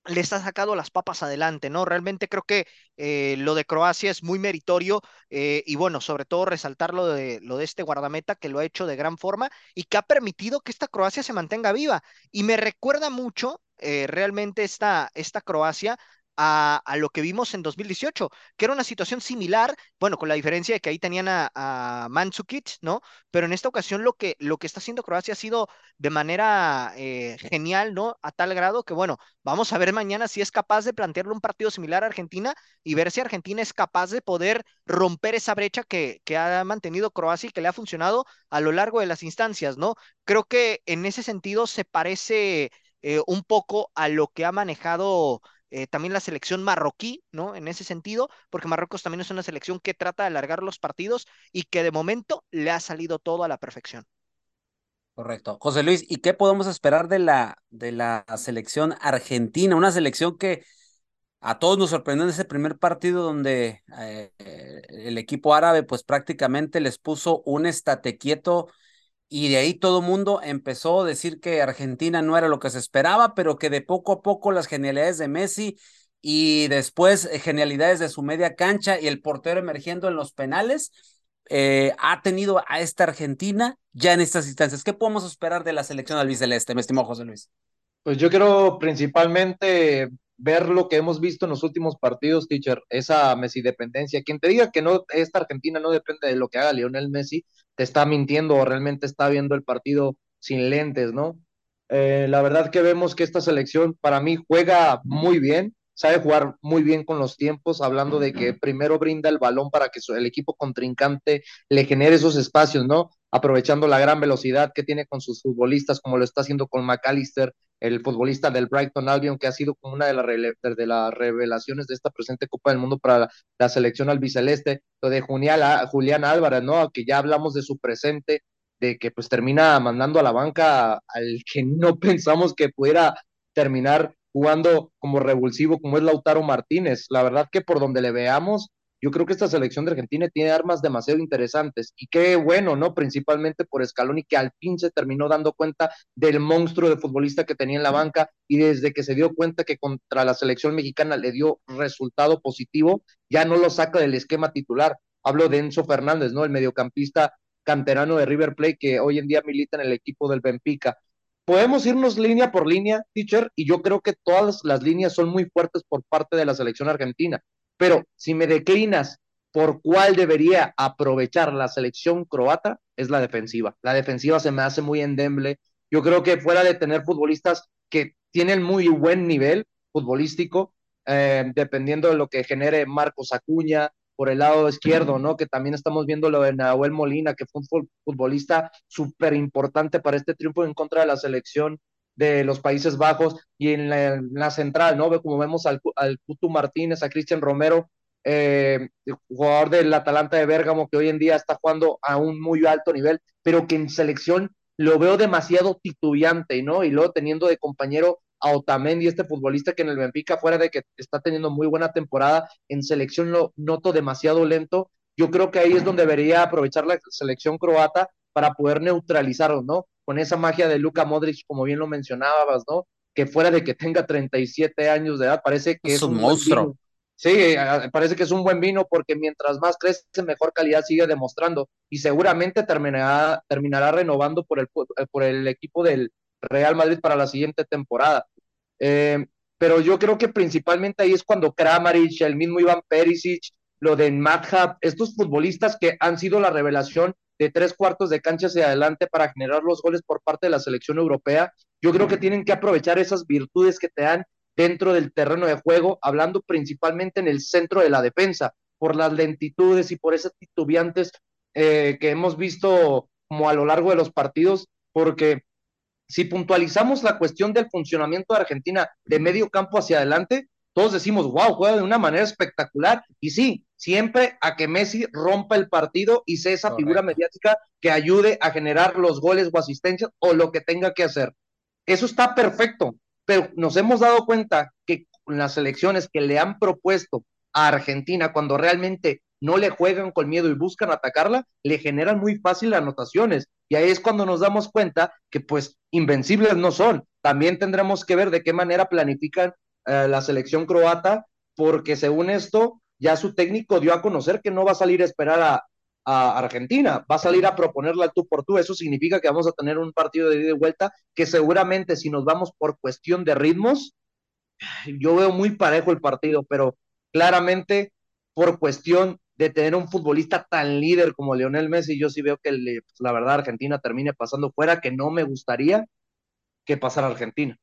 les ha sacado las papas adelante, ¿no? Realmente creo que eh, lo de Croacia es muy meritorio eh, y bueno, sobre todo resaltar lo de, lo de este guardameta que lo ha hecho de gran forma y que ha permitido que esta Croacia se mantenga viva. Y me recuerda mucho eh, realmente esta, esta Croacia a, lo que vimos en 2018, que era una situación similar, bueno, con la diferencia de que ahí tenían a, a ¿no? Pero en esta ocasión lo que, lo que está haciendo Croacia ha sido de manera eh, genial, ¿no? A tal grado que, bueno, vamos a ver mañana si es capaz de plantearle un partido similar a Argentina y ver si Argentina es capaz de poder romper esa brecha que, que ha mantenido Croacia y que le ha funcionado a lo largo de las instancias, ¿no? Creo que en ese sentido se parece eh, un poco a lo que ha manejado eh, también la selección marroquí, ¿no? En ese sentido, porque Marruecos también es una selección que trata de alargar los partidos y que de momento le ha salido todo a la perfección. Correcto. José Luis, ¿y qué podemos esperar de la, de la selección argentina? Una selección que a todos nos sorprendió en ese primer partido donde eh, el equipo árabe pues prácticamente les puso un estate quieto y de ahí todo mundo empezó a decir que Argentina no era lo que se esperaba, pero que de poco a poco las genialidades de Messi y después eh, genialidades de su media cancha y el portero emergiendo en los penales, eh, ha tenido a esta Argentina ya en estas instancias. ¿Qué podemos esperar de la selección albiceleste, mi estimado José Luis? Pues yo quiero principalmente ver lo que hemos visto en los últimos partidos, teacher, esa Messi dependencia. Quien te diga que no, esta Argentina no depende de lo que haga Lionel Messi, te está mintiendo o realmente está viendo el partido sin lentes, ¿no? Eh, la verdad que vemos que esta selección para mí juega muy bien, sabe jugar muy bien con los tiempos, hablando de que primero brinda el balón para que el equipo contrincante le genere esos espacios, ¿no? Aprovechando la gran velocidad que tiene con sus futbolistas, como lo está haciendo con McAllister, el futbolista del Brighton Albion, que ha sido como una de, de las revelaciones de esta presente Copa del Mundo para la, selección albiceleste, lo de Julián, Julián Álvarez, ¿no? Que ya hablamos de su presente, de que pues termina mandando a la banca al que no pensamos que pudiera terminar jugando como revulsivo como es Lautaro Martínez. La verdad que por donde le veamos, yo creo que esta selección de Argentina tiene armas demasiado interesantes y qué bueno, ¿no? Principalmente por Scaloni que al fin se terminó dando cuenta del monstruo de futbolista que tenía en la banca y desde que se dio cuenta que contra la selección mexicana le dio resultado positivo, ya no lo saca del esquema titular. Hablo de Enzo Fernández, ¿no? El mediocampista canterano de River Plate que hoy en día milita en el equipo del Benfica podemos irnos línea por línea, teacher, y yo creo que todas las líneas son muy fuertes por parte de la selección argentina. Pero si me declinas por cuál debería aprovechar la selección croata, es la defensiva. La defensiva se me hace muy endeble. Yo creo que fuera de tener futbolistas que tienen muy buen nivel futbolístico, eh, dependiendo de lo que genere Marcos Acuña, por el lado izquierdo, ¿no? Que también estamos viendo lo de Nahuel Molina, que fue un futbolista súper importante para este triunfo en contra de la selección de los Países Bajos y en la, central, ¿no? Como vemos al, al Putu Martínez, a Cristian Romero, eh, jugador del Atalanta de Bérgamo, que hoy en día está jugando a un muy alto nivel, pero que en selección lo veo demasiado titubeante, ¿no? Y luego teniendo de compañero a Otamendi, este futbolista que en el Benfica, fuera de que está teniendo muy buena temporada, en selección lo noto demasiado lento. Yo creo que ahí es donde debería aprovechar la selección croata para poder neutralizarlo, ¿no? Con esa magia de Luka Modric, como bien lo mencionabas, ¿no? Que fuera de que tenga 37 años de edad, parece que es, un, monstruo. Sí, parece que es un buen vino porque mientras más crece, mejor calidad sigue demostrando y seguramente terminará, terminará renovando por el, por el equipo del Real Madrid para la siguiente temporada. Eh, pero yo creo que principalmente ahí es cuando Kramaric, el mismo Iván Perisic, lo de Madhab, estos futbolistas que han sido la revelación tres cuartos de cancha hacia adelante para generar los goles por parte de la selección europea, yo creo que tienen que aprovechar esas virtudes que te dan dentro del terreno de juego, hablando principalmente en el centro de la defensa, por las lentitudes y por esas titubeantes eh, que hemos visto como a lo largo de los partidos, porque si puntualizamos la cuestión del funcionamiento de Argentina de medio campo hacia adelante, todos decimos, wow, juega de una manera espectacular. Y sí, siempre a que Messi rompa el partido y sea esa figura mediática que ayude a generar los goles o asistencias o lo que tenga que hacer. Eso está perfecto, pero nos hemos dado cuenta que con las elecciones que le han propuesto a Argentina, cuando realmente no le juegan con miedo y buscan atacarla, le generan muy fácil anotaciones. Y ahí es cuando nos damos cuenta que pues invencibles no son. También tendremos que ver de qué manera planifican eh, la selección croata, porque según esto, ya su técnico dio a conocer que no va a salir a esperar a, Argentina, va a salir a proponerla tú por tú. Eso significa que vamos a tener un partido de ida y vuelta que seguramente si nos vamos por cuestión de ritmos, yo veo muy parejo el partido, pero claramente por cuestión de tener un futbolista tan líder como Lionel Messi, yo sí veo que pues, la verdad Argentina termine pasando fuera, que no me gustaría que pasara Argentina.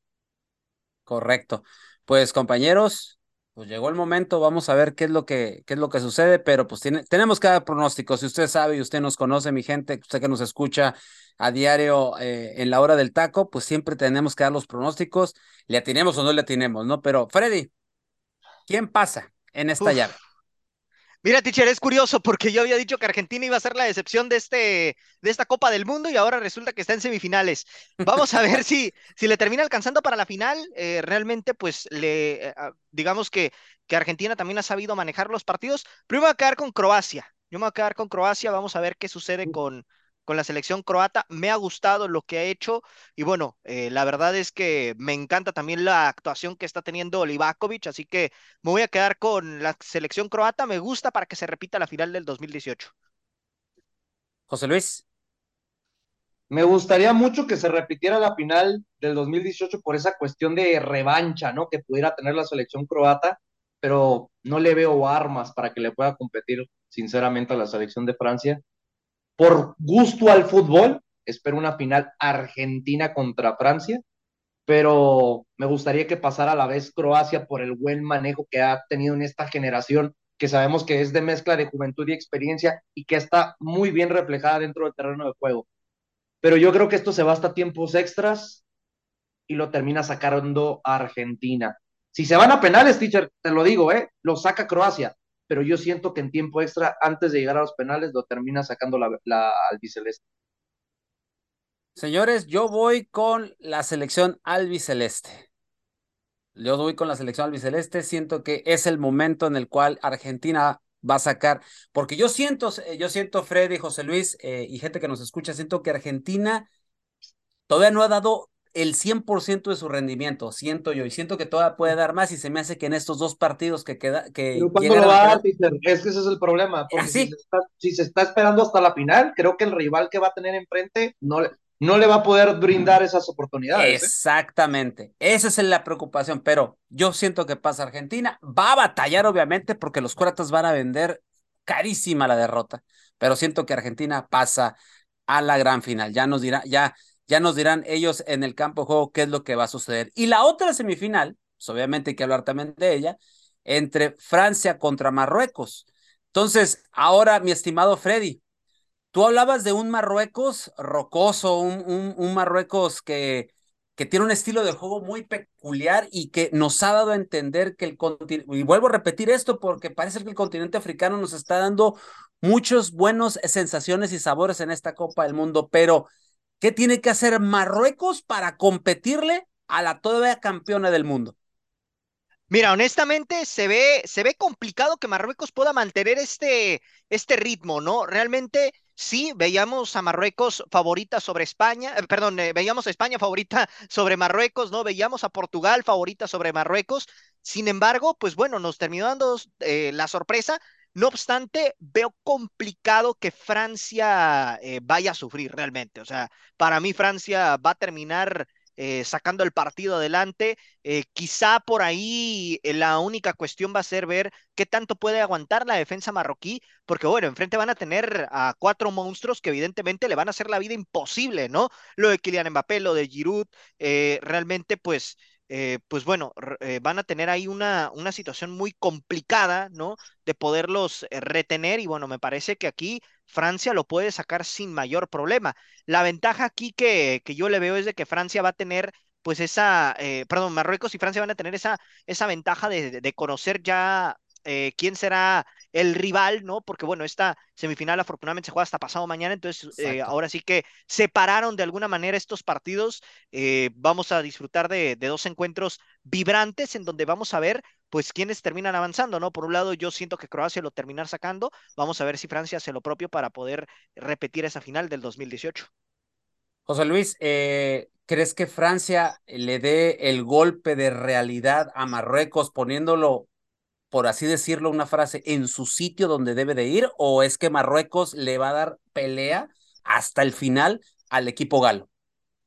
Correcto. Pues compañeros, pues llegó el momento, vamos a ver qué es lo que, qué es lo que sucede, pero pues tiene, tenemos que dar pronósticos. Si usted sabe y usted nos conoce, mi gente, usted que nos escucha a diario eh, en la hora del taco, pues siempre tenemos que dar los pronósticos, le atinemos o no le atinemos, ¿no? Pero Freddy, ¿quién pasa en esta llave? Mira, teacher, es curioso porque yo había dicho que Argentina iba a ser la decepción de, este, de esta Copa del Mundo y ahora resulta que está en semifinales. Vamos a ver si, si le termina alcanzando para la final. Eh, realmente, pues, le, eh, ah, digamos que, que Argentina también ha sabido manejar los partidos. Primero voy a quedar con Croacia. Yo me voy a quedar con Croacia. Vamos a ver qué sucede con, con la selección croata. Me ha gustado lo que ha hecho y bueno, eh, la verdad es que me encanta también la actuación que está teniendo Livakovic, así que me voy a quedar con la selección croata. Me gusta para que se repita la final del 2018. José Luis. Me gustaría mucho que se repitiera la final del 2018 por esa cuestión de revancha, ¿no? Que pudiera tener la selección croata, pero no le veo armas para que le pueda competir, sinceramente, a la selección de Francia por gusto al fútbol, espero una final Argentina contra Francia, pero me gustaría que pasara a la vez Croacia por el buen manejo que ha tenido en esta generación, que sabemos que es de mezcla de juventud y experiencia y que está muy bien reflejada dentro del terreno de juego. Pero yo creo que esto se va hasta tiempos extras y lo termina sacando Argentina. Si se van a penales, teacher, te lo digo, ¿eh? Lo saca Croacia pero yo siento que en tiempo extra, antes de llegar a los penales, lo termina sacando la, albiceleste. Señores, yo voy con la selección albiceleste. Yo voy con la selección albiceleste. Siento que es el momento en el cual Argentina va a sacar, porque yo siento, yo siento, Freddy, José Luis eh, y gente que nos escucha, siento que Argentina todavía no ha dado el 100% de su rendimiento, siento yo, y siento que todavía puede dar más y se me hace que en estos dos partidos que queda... Que ¿Cuándo lo va a dar, Es que ese es el problema, porque si se, está, si se, está, esperando hasta la final, creo que el rival que va a tener enfrente no, no le va a poder brindar esas oportunidades. ¿eh? Exactamente, esa es la preocupación, pero yo siento que pasa Argentina, va a batallar obviamente porque los croatas van a vender carísima la derrota, pero siento que Argentina pasa a la gran final, ya nos dirá, ya ya nos dirán ellos en el campo de juego qué es lo que va a suceder. Y la otra semifinal, pues obviamente hay que hablar también de ella, entre Francia contra Marruecos. Entonces, ahora, mi estimado Freddy, tú hablabas de un Marruecos rocoso, un, un, Marruecos que, que tiene un estilo de juego muy peculiar y que nos ha dado a entender que el continente, y vuelvo a repetir esto porque parece que el continente africano nos está dando muchos buenos sensaciones y sabores en esta Copa del Mundo, pero ¿Qué tiene que hacer Marruecos para competirle a la todavía campeona del mundo? Mira, honestamente se ve, se ve complicado que Marruecos pueda mantener este, este ritmo, ¿no? Realmente sí, veíamos a Marruecos favorita sobre España, eh, perdón, eh, veíamos a España favorita sobre Marruecos, ¿no? Veíamos a Portugal favorita sobre Marruecos. Sin embargo, pues bueno, nos terminó dando eh, la sorpresa no obstante, veo complicado que Francia eh, vaya a sufrir realmente. O sea, para mí Francia va a terminar eh, sacando el partido adelante. Eh, quizá por ahí la única cuestión va a ser ver qué tanto puede aguantar la defensa marroquí, porque bueno, enfrente van a tener a cuatro monstruos que evidentemente le van a hacer la vida imposible, ¿no? Lo de Kylian Mbappé, lo de Giroud, realmente pues eh, pues bueno, eh, van a tener ahí una, una situación muy complicada, ¿no? De poderlos eh, retener y bueno, me parece que aquí Francia lo puede sacar sin mayor problema. La ventaja aquí que, que yo le veo es de que Francia va a tener pues esa, perdón, Marruecos y Francia van a tener esa, esa ventaja de, de conocer ya quién será el rival, ¿no? Porque bueno, esta semifinal afortunadamente se juega hasta pasado mañana, entonces eh, ahora sí que separaron de alguna manera estos partidos. Eh, vamos a disfrutar de, de dos encuentros vibrantes en donde vamos a ver pues quiénes terminan avanzando, ¿no? Por un lado, yo siento que Croacia lo terminar sacando, vamos a ver si Francia hace lo propio para poder repetir esa final del 2018. José Luis, eh, ¿crees que Francia le dé el golpe de realidad a Marruecos poniéndolo, por así decirlo, una frase, en su sitio donde debe de ir? ¿O es que Marruecos le va a dar pelea hasta el final al equipo galo?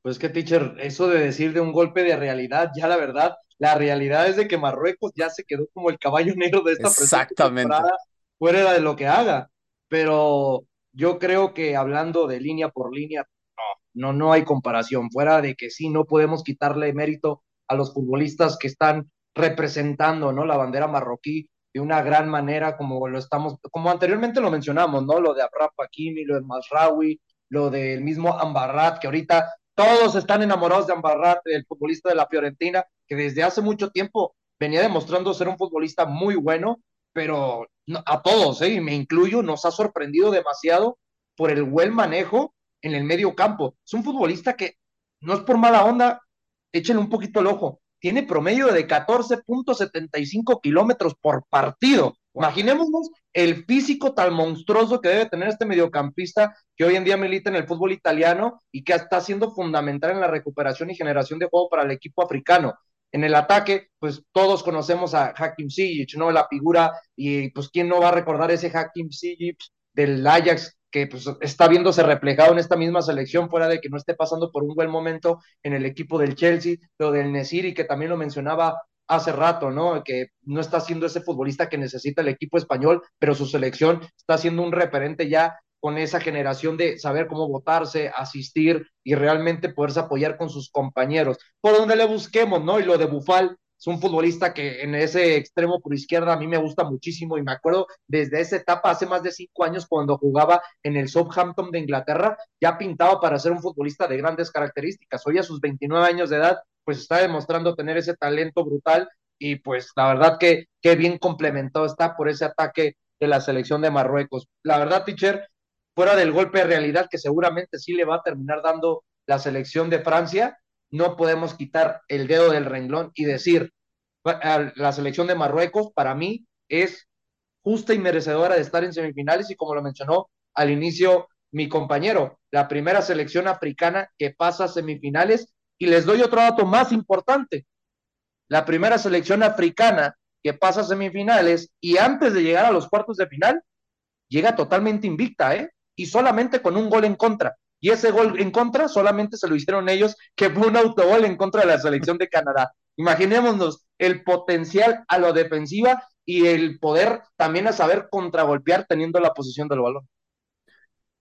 Pues que, teacher, eso de decir de un golpe de realidad, ya la verdad, la realidad es de que Marruecos ya se quedó como el caballo negro de esta Exactamente. fuera de lo que haga. Pero yo creo que hablando de línea por línea, no, no, no hay comparación. Fuera de que sí, no podemos quitarle mérito a los futbolistas que están representando, ¿no? La bandera marroquí de una gran manera, como lo estamos, como anteriormente lo mencionamos, ¿no? Lo de Abraham Hakimi, lo de Masraoui, lo del mismo Ambarrat, que ahorita todos están enamorados de Ambarrat, el futbolista de la Fiorentina, que desde hace mucho tiempo venía demostrando ser un futbolista muy bueno, pero a todos, ¿eh? y me incluyo, nos ha sorprendido demasiado por el buen manejo en el medio campo. Es un futbolista que no es por mala onda, échenle un poquito el ojo, tiene promedio de 14.75 kilómetros por partido. Imaginémonos el físico tan monstruoso que debe tener este mediocampista que hoy en día milita en el fútbol italiano y que está siendo fundamental en la recuperación y generación de juego para el equipo africano. En el ataque, pues todos conocemos a Hakim Ziyech, ¿no? La figura, y pues quién no va a recordar ese Hakim Ziyech del Ajax que pues, está viéndose reflejado en esta misma selección, fuera de que no esté pasando por un buen momento en el equipo del Chelsea, lo del Nesiri, que también lo mencionaba hace rato, ¿no? Que no está siendo ese futbolista que necesita el equipo español, pero su selección está siendo un referente ya con esa generación de saber cómo votarse, asistir y realmente poderse apoyar con sus compañeros. Por donde le busquemos, ¿no? Y lo de Bufal, es un futbolista que en ese extremo por izquierda a mí me gusta muchísimo y me acuerdo desde esa etapa, hace más de cinco años, cuando jugaba en el Southampton de Inglaterra, ya pintaba para ser un futbolista de grandes características. Hoy a sus 29 años de edad, pues está demostrando tener ese talento brutal y pues la verdad que, qué bien complementado está por ese ataque de la selección de Marruecos. La verdad, teacher, fuera del golpe de realidad que seguramente sí le va a terminar dando la selección de Francia, no podemos quitar el dedo del renglón y decir, la selección de Marruecos para mí es justa y merecedora de estar en semifinales y como lo mencionó al inicio mi compañero, la primera selección africana que pasa a semifinales y les doy otro dato más importante. La primera selección africana que pasa a semifinales y antes de llegar a los cuartos de final, llega totalmente invicta, ¿eh? Y solamente con un gol en contra. Y ese gol en contra solamente se lo hicieron ellos, que fue un autogol en contra de la selección de Canadá. Imaginémonos el potencial a lo defensiva y el poder también a saber contragolpear teniendo la posición del balón.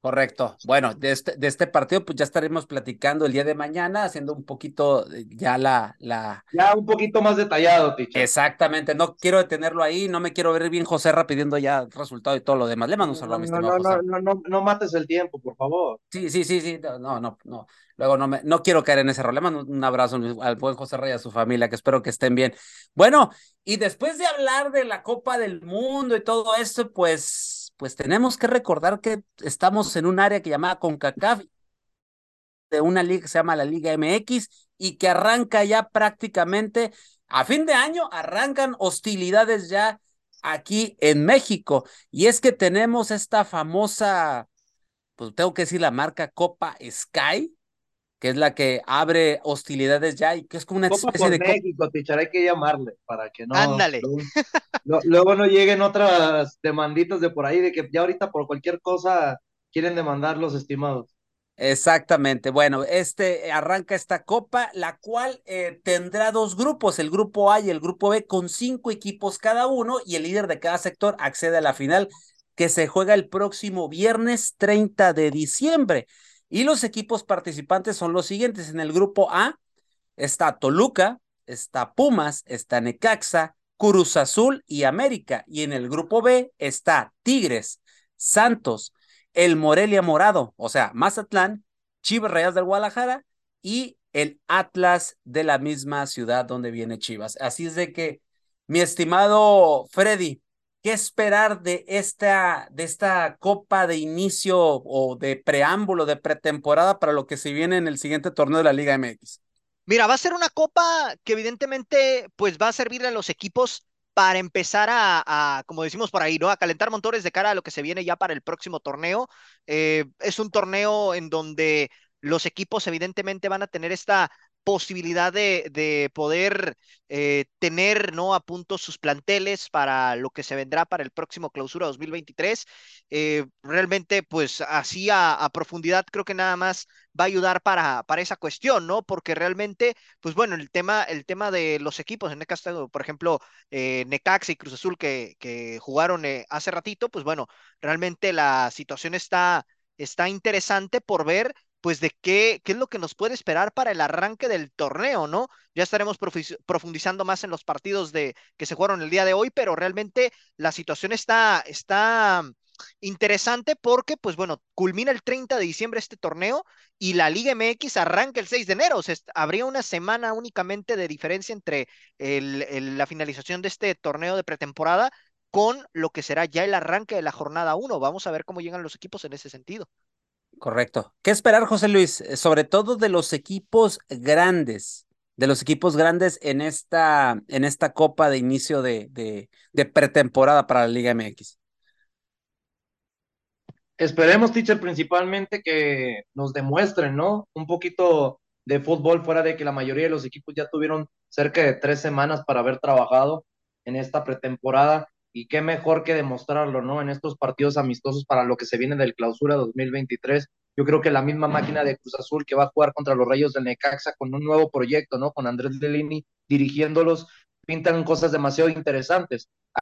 Correcto. Bueno, de este, de este partido, pues ya estaremos platicando el día de mañana, haciendo un poquito eh, ya la, la. Ya un poquito más detallado, Ticha. Exactamente. No quiero detenerlo ahí, no me quiero ver bien José pidiendo ya resultado y todo lo demás. Le mando un saludo no, a mi no, no, no, no, no, mates el tiempo, por favor. Sí, sí, sí, sí. No, no, no. Luego no me, no quiero caer en ese rol. Le mando un abrazo al buen José Rey y a su familia, que espero que estén bien. Bueno, y después de hablar de la Copa del Mundo y todo esto, pues pues tenemos que recordar que estamos en un área que llamaba CONCACAF, de una liga que se llama la Liga MX y que arranca ya prácticamente a fin de año, arrancan hostilidades ya aquí en México. Y es que tenemos esta famosa, pues tengo que decir la marca Copa Sky, que es la que abre hostilidades ya y que es como una especie de México, tichar, hay que llamarle para que no. Ándale. Luego, no lleguen otras demanditas de por ahí de que ya ahorita por cualquier cosa quieren demandar los estimados. Exactamente. Bueno, este arranca esta copa, la cual eh, tendrá dos grupos, el grupo A y el grupo B, con cinco equipos cada uno, y el líder de cada sector accede a la final que se juega el próximo viernes 30 de diciembre. Y los equipos participantes son los siguientes. En el grupo A está Toluca, está Pumas, está Necaxa, Cruz Azul y América. Y en el grupo B está Tigres, Santos, el Morelia Morado, o sea, Mazatlán, Chivas Reyes del Guadalajara y el Atlas de la misma ciudad donde viene Chivas. Así es de que, mi estimado Freddy, ¿Qué esperar de esta, de esta copa de inicio o de preámbulo, de pretemporada para lo que se viene en el siguiente torneo de la Liga MX? Mira, va a ser una copa que evidentemente pues va a servirle a los equipos para empezar a, como decimos por ahí, ¿no? A calentar motores de cara a lo que se viene ya para el próximo torneo. Eh, es un torneo en donde los equipos evidentemente van a tener esta posibilidad de, de poder eh, tener ¿no? a punto sus planteles para lo que se vendrá para el próximo clausura 2023. Eh, realmente, pues así a, profundidad creo que nada más va a ayudar para, para esa cuestión, ¿no? Porque realmente, pues bueno, el tema, el tema de los equipos, en este caso, por ejemplo, eh, Necaxa y Cruz Azul que, que jugaron eh, hace ratito, pues bueno, realmente la situación está, está interesante por ver pues de qué, qué es lo que nos puede esperar para el arranque del torneo, ¿no? Ya estaremos profundizando más en los partidos de, que se jugaron el día de hoy, pero realmente la situación está, está interesante porque, pues bueno, culmina el 30 de diciembre este torneo y la Liga MX arranca el 6 de enero. O sea, habría una semana únicamente de diferencia entre la finalización de este torneo de pretemporada con lo que será ya el arranque de la jornada 1. Vamos a ver cómo llegan los equipos en ese sentido. Correcto. ¿Qué esperar, José Luis? Eh, sobre todo de los equipos grandes, de los equipos grandes en esta, en esta copa de inicio de, de, de pretemporada para la Liga MX. Esperemos, teacher, principalmente que nos demuestren, ¿no? Un poquito de fútbol fuera de que la mayoría de los equipos ya tuvieron cerca de tres semanas para haber trabajado en esta pretemporada y qué mejor que demostrarlo, ¿no? En estos partidos amistosos para lo que se viene del clausura 2023. Yo creo que la misma máquina de Cruz Azul que va a jugar contra los Rayos del Necaxa con un nuevo proyecto, ¿no? Con Andrés Delini dirigiéndolos, pintan cosas demasiado interesantes. A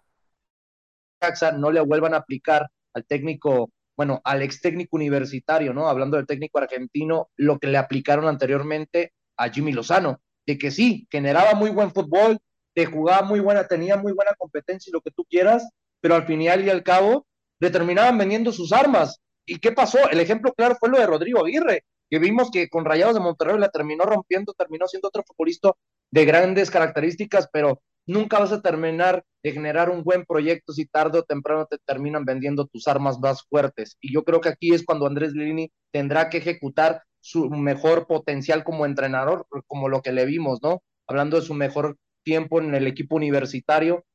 Necaxa no le vuelvan a aplicar al técnico, bueno, al ex técnico universitario, ¿no? Hablando del técnico argentino, lo que le aplicaron anteriormente a Jimmy Lozano, de que sí, generaba muy buen fútbol, te jugaba muy buena, tenía muy buena competencia y lo que tú quieras, pero al final y al cabo le terminaban vendiendo sus armas. ¿Y qué pasó? El ejemplo claro fue lo de Rodrigo Aguirre, que vimos que con Rayados de Monterrey la terminó rompiendo, terminó siendo otro futbolista de grandes características, pero nunca vas a terminar de generar un buen proyecto si tarde o temprano te terminan vendiendo tus armas más fuertes. Y yo creo que aquí es cuando Andrés Lini tendrá que ejecutar su mejor potencial como entrenador, como lo que le vimos, ¿no? Hablando de su mejor tiempo en el equipo universitario,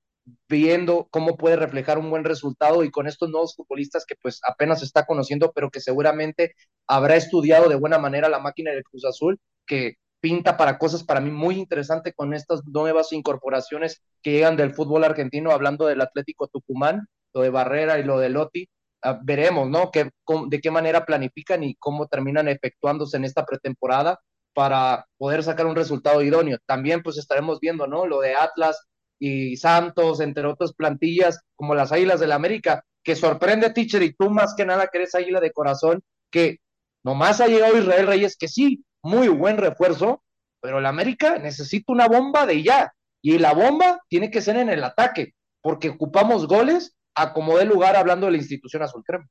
viendo cómo puede reflejar un buen resultado y con estos nuevos futbolistas que pues apenas está conociendo, pero que seguramente habrá estudiado de buena manera la máquina del Cruz Azul, que pinta para cosas para mí muy interesantes con estas nuevas incorporaciones que llegan del fútbol argentino, hablando del Atlético Tucumán, lo de Barrera y lo de Lotti. Uh, veremos, ¿no? Que, de qué manera planifican y cómo terminan efectuándose en esta pretemporada para poder sacar un resultado idóneo. También pues estaremos viendo, ¿no? Lo de Atlas y Santos, entre otras plantillas, como las Águilas del la América, que sorprende, teacher, y tú más que nada que eres águila de corazón, que nomás ha llegado Israel Reyes, que sí, muy buen refuerzo, pero el América necesita una bomba de ya, y la bomba tiene que ser en el ataque, porque ocupamos goles a como de lugar hablando de la institución azul crema.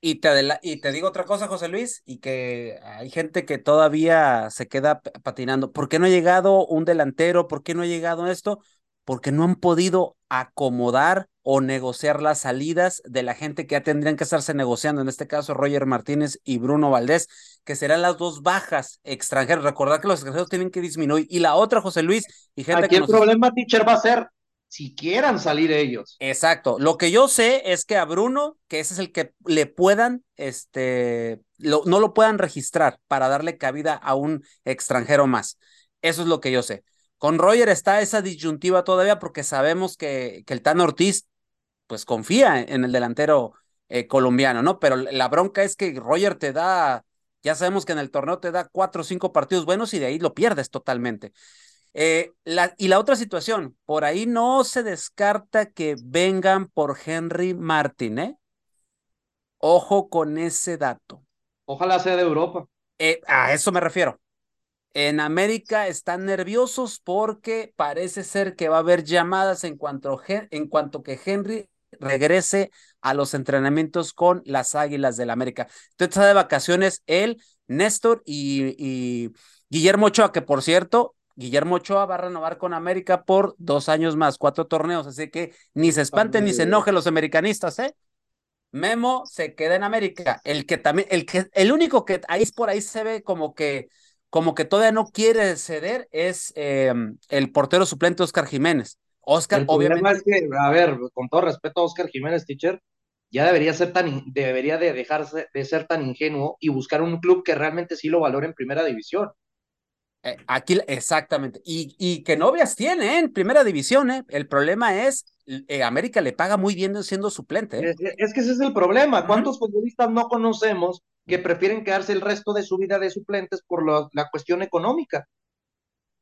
Y te, y te digo otra cosa, José Luis, y que hay gente que todavía se queda patinando. ¿Por qué no ha llegado un delantero? ¿Por qué no ha llegado esto? Porque no han podido acomodar o negociar las salidas de la gente que ya tendrían que estarse negociando, en este caso Roger Martínez y Bruno Valdés, que serán las dos bajas extranjeros. Recordar que los extranjeros tienen que disminuir. Y la otra, José Luis, y gente Aquí que el nos... problema, teacher, va a ser si quieran salir ellos. Exacto. Lo que yo sé es que a Bruno, que ese es el que le puedan, este, lo, no lo puedan registrar para darle cabida a un extranjero más. Eso es lo que yo sé. Con Roger está esa disyuntiva todavía porque sabemos que, que el Tan Ortiz, pues confía en el delantero eh, colombiano, ¿no? Pero la bronca es que Roger te da, ya sabemos que en el torneo te da cuatro o cinco partidos buenos y de ahí lo pierdes totalmente. Eh, la, y la otra situación, por ahí no se descarta que vengan por Henry Martin, ¿eh? Ojo con ese dato. Ojalá sea de Europa. Eh, a eso me refiero. En América están nerviosos porque parece ser que va a haber llamadas en cuanto, en cuanto que Henry regrese a los entrenamientos con las Águilas del la América. Entonces está de vacaciones él, Néstor y, y Guillermo Ochoa, que por cierto, Guillermo Ochoa va a renovar con América por dos años más, cuatro torneos, así que ni se espanten ni se enojen los americanistas, ¿eh? Memo se queda en América. El que también, el que, el único que ahí por ahí se ve como que, como que todavía no quiere ceder es em, el portero suplente Oscar Jiménez. Oscar, obviamente. Es que, a ver, con todo respeto a Oscar Jiménez, teacher, ya debería ser tan, debería de dejarse de ser tan ingenuo y buscar un club que realmente sí lo valore en primera división. Eh, aquí, exactamente. Y, y que novias tiene ¿eh? en primera división, ¿eh? El problema es, eh, América le paga muy bien siendo suplente. ¿eh? Es, que ese es el problema. ¿Cuántos futbolistas no conocemos que prefieren quedarse el resto de su vida de suplentes por la cuestión económica?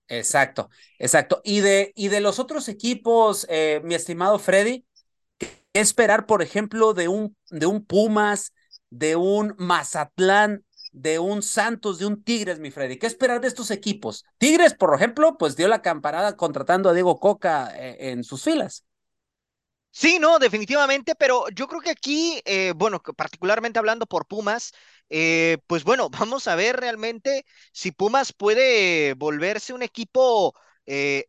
Exacto, exacto. Y de, y de los otros equipos, mi estimado Freddy, ¿qué esperar, por ejemplo, de un, de un Pumas, de un Mazatlán, de un Santos, de un Tigres, mi Freddy. ¿Qué esperar de estos equipos? Tigres, por ejemplo, pues dio la camparada contratando a Diego Coca eh, en sus filas. Sí, no, definitivamente, pero yo creo que aquí, eh, bueno, particularmente hablando por Pumas, eh, pues bueno, vamos a ver realmente si Pumas puede volverse un equipo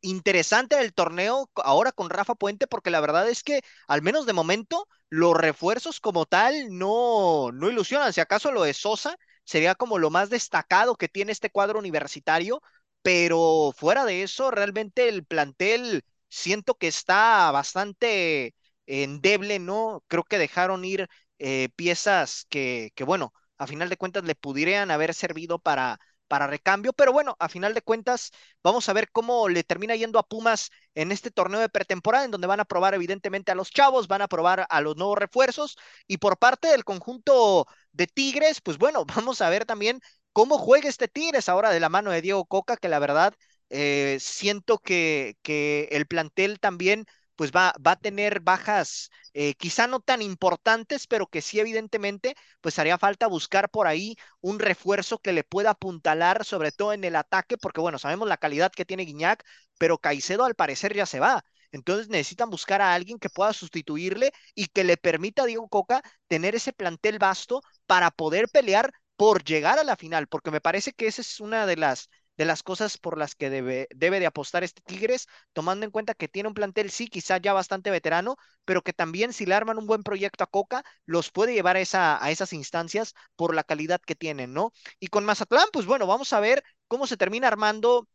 interesante del torneo ahora con Rafa Puente, porque la verdad es que, al menos de momento, los refuerzos como tal no, no ilusionan. Si acaso lo de Sosa, sería como lo más destacado que tiene este cuadro universitario, pero fuera de eso, realmente el plantel siento que está bastante endeble, ¿no? Creo que dejaron ir eh, piezas que, que, bueno, a final de cuentas le pudieran haber servido para para recambio, pero bueno, a final de cuentas vamos a ver cómo le termina yendo a Pumas en este torneo de pretemporada, en donde van a probar evidentemente a los chavos, van a probar a los nuevos refuerzos y por parte del conjunto de Tigres, pues bueno, vamos a ver también cómo juega este Tigres ahora de la mano de Diego Coca, que la verdad eh, siento que, que el plantel también pues va, va a tener bajas eh, quizá no tan importantes, pero que sí evidentemente pues haría falta buscar por ahí un refuerzo que le pueda apuntalar, sobre todo en el ataque, porque bueno, sabemos la calidad que tiene Guiñac, pero Caicedo al parecer ya se va. Entonces necesitan buscar a alguien que pueda sustituirle y que le permita a Diego Coca tener ese plantel vasto para poder pelear por llegar a la final, porque me parece que esa es una de las de las cosas por las que debe, debe de apostar este Tigres, tomando en cuenta que tiene un plantel, sí, quizá ya bastante veterano, pero que también si le arman un buen proyecto a Coca, los puede llevar a, esa, a esas instancias por la calidad que tienen, ¿no? Y con Mazatlán, pues bueno, vamos a ver cómo se termina armando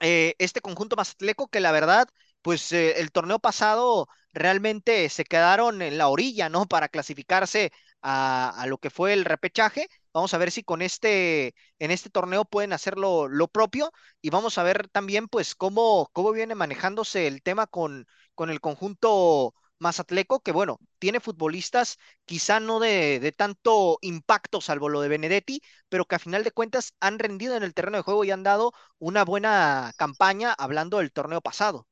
eh, este conjunto mazatleco, que la verdad, pues eh, el torneo pasado realmente se quedaron en la orilla, ¿no? Para clasificarse a, lo que fue el repechaje Vamos a ver si con este, en este torneo pueden hacer lo, propio y vamos a ver también pues cómo, cómo viene manejándose el tema con, con el conjunto Mazatleco, que bueno, tiene futbolistas quizá no de, de, tanto impacto salvo lo de Benedetti, pero que a final de cuentas han rendido en el terreno de juego y han dado una buena campaña hablando del torneo pasado.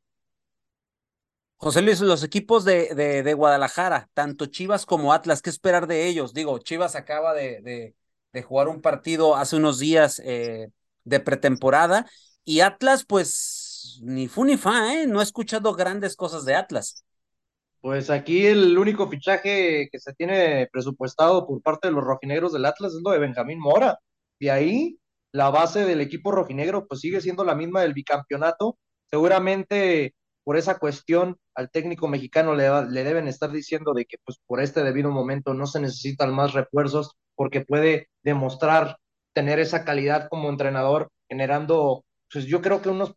José Luis, los equipos de, de, Guadalajara, tanto Chivas como Atlas, ¿qué esperar de ellos? Digo, Chivas acaba de, de jugar un partido hace unos días eh, de pretemporada y Atlas pues ni fu ni fa, ¿eh? No he escuchado grandes cosas de Atlas. Pues aquí el único fichaje que se tiene presupuestado por parte de los rojinegros del Atlas es lo de Benjamín Mora. De ahí la base del equipo rojinegro pues sigue siendo la misma del bicampeonato. Seguramente por esa cuestión al técnico mexicano le, le, deben estar diciendo de que pues por este debido momento no se necesitan más refuerzos porque puede demostrar tener esa calidad como entrenador generando pues yo creo que unos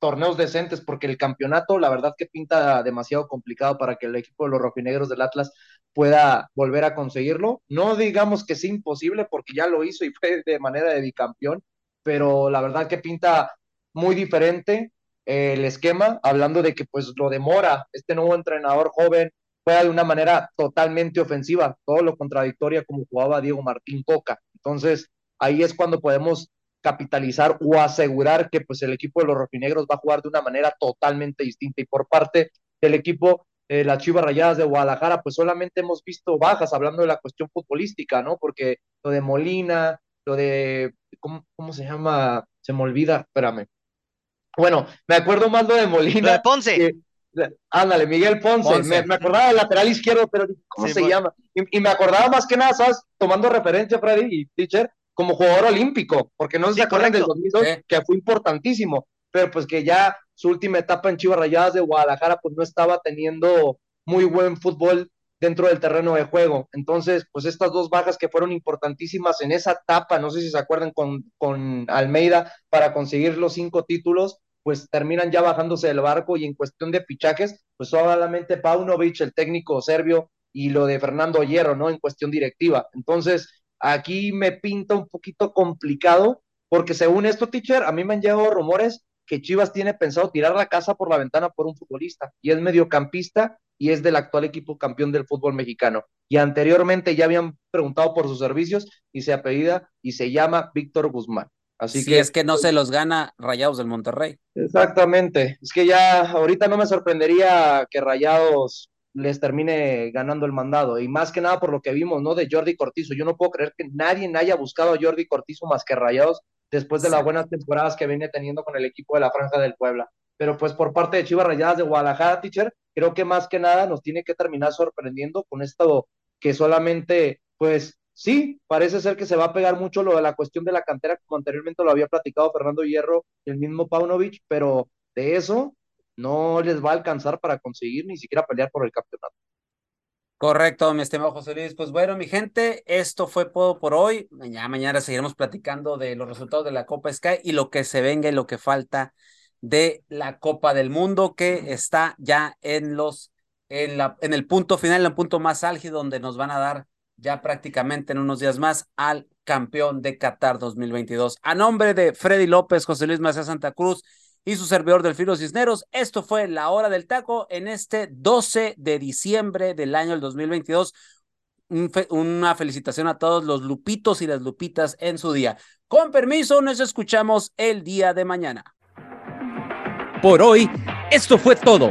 torneos decentes porque el campeonato la verdad que pinta demasiado complicado para que el equipo de los rojinegros del Atlas pueda volver a conseguirlo. No digamos que sea imposible porque ya lo hizo y fue de manera de bicampeón, pero la verdad que pinta muy diferente el esquema, hablando de que pues lo demora este nuevo entrenador joven, juega de una manera totalmente ofensiva, todo lo contradictoria como jugaba Diego Martín Coca. Entonces, ahí es cuando podemos capitalizar o asegurar que pues el equipo de los rojinegros va a jugar de una manera totalmente distinta. Y por parte del equipo, eh, las Chivas Rayadas de Guadalajara, pues solamente hemos visto bajas, hablando de la cuestión futbolística, ¿no? Porque lo de Molina, lo de, ¿cómo, cómo se llama? Se me olvida, espérame, bueno, me acuerdo más lo de Molina. de Ponce. ándale, Miguel Ponce. Me, acordaba del lateral izquierdo, pero ¿cómo se llama? Y, me acordaba más que nada, ¿sabes? Tomando referencia, Freddy y Teacher, como jugador olímpico, porque no se acuerdan del 2002, que fue importantísimo. pero pues que ya su última etapa en Chivas Rayadas de Guadalajara pues no estaba teniendo muy buen fútbol dentro del terreno de juego. Entonces, pues estas dos bajas que fueron importantísimas en esa etapa, no sé si se acuerdan con, con Almeida para conseguir los cinco títulos, pues terminan ya bajándose del barco y en cuestión de fichajes, pues solamente Paunovic, el técnico serbio, y lo de Fernando Hierro, ¿no? En cuestión directiva. Entonces, aquí me pinta un poquito complicado, porque según esto, teacher, a mí me han llegado rumores que Chivas tiene pensado tirar la casa por la ventana por un futbolista, y es mediocampista y es del actual equipo campeón del fútbol mexicano. Y anteriormente ya habían preguntado por sus servicios y se apellida y se llama Víctor Guzmán. Así si que es que no se los gana Rayados del Monterrey. Exactamente. Es que ya ahorita no me sorprendería que Rayados les termine ganando el mandado. Y más que nada por lo que vimos, ¿no? De Jordi Cortizo. Yo no puedo creer que nadie haya buscado a Jordi Cortizo más que Rayados después de las buenas temporadas que viene teniendo con el equipo de la Franja del Puebla. Pero pues por parte de Chivas Rayadas de Guadalajara, teacher, creo que más que nada nos tiene que terminar sorprendiendo con esto que solamente, pues sí, parece ser que se va a pegar mucho lo de la cuestión de la cantera, como anteriormente lo había platicado Fernando Hierro y el mismo Paunovic, pero de eso no les va a alcanzar para conseguir ni siquiera pelear por el campeonato. Correcto, mi estimado José Luis. Pues bueno, mi gente, esto fue todo por hoy. Mañana, mañana seguiremos platicando de los resultados de la Copa Sky y lo que se venga y lo que falta de la Copa del Mundo, que está ya en los, en la, en el punto final, en el punto más álgido, donde nos van a dar ya prácticamente en unos días más al campeón de Qatar 2022. A nombre de Freddy López, José Luis Macías Santa Cruz y su servidor del Filo Cisneros. Esto fue La Hora del Taco en este 12 de diciembre del año 2022. una felicitación a todos los lupitos y las lupitas en su día. Con permiso, nos escuchamos el día de mañana. Por hoy, esto fue todo.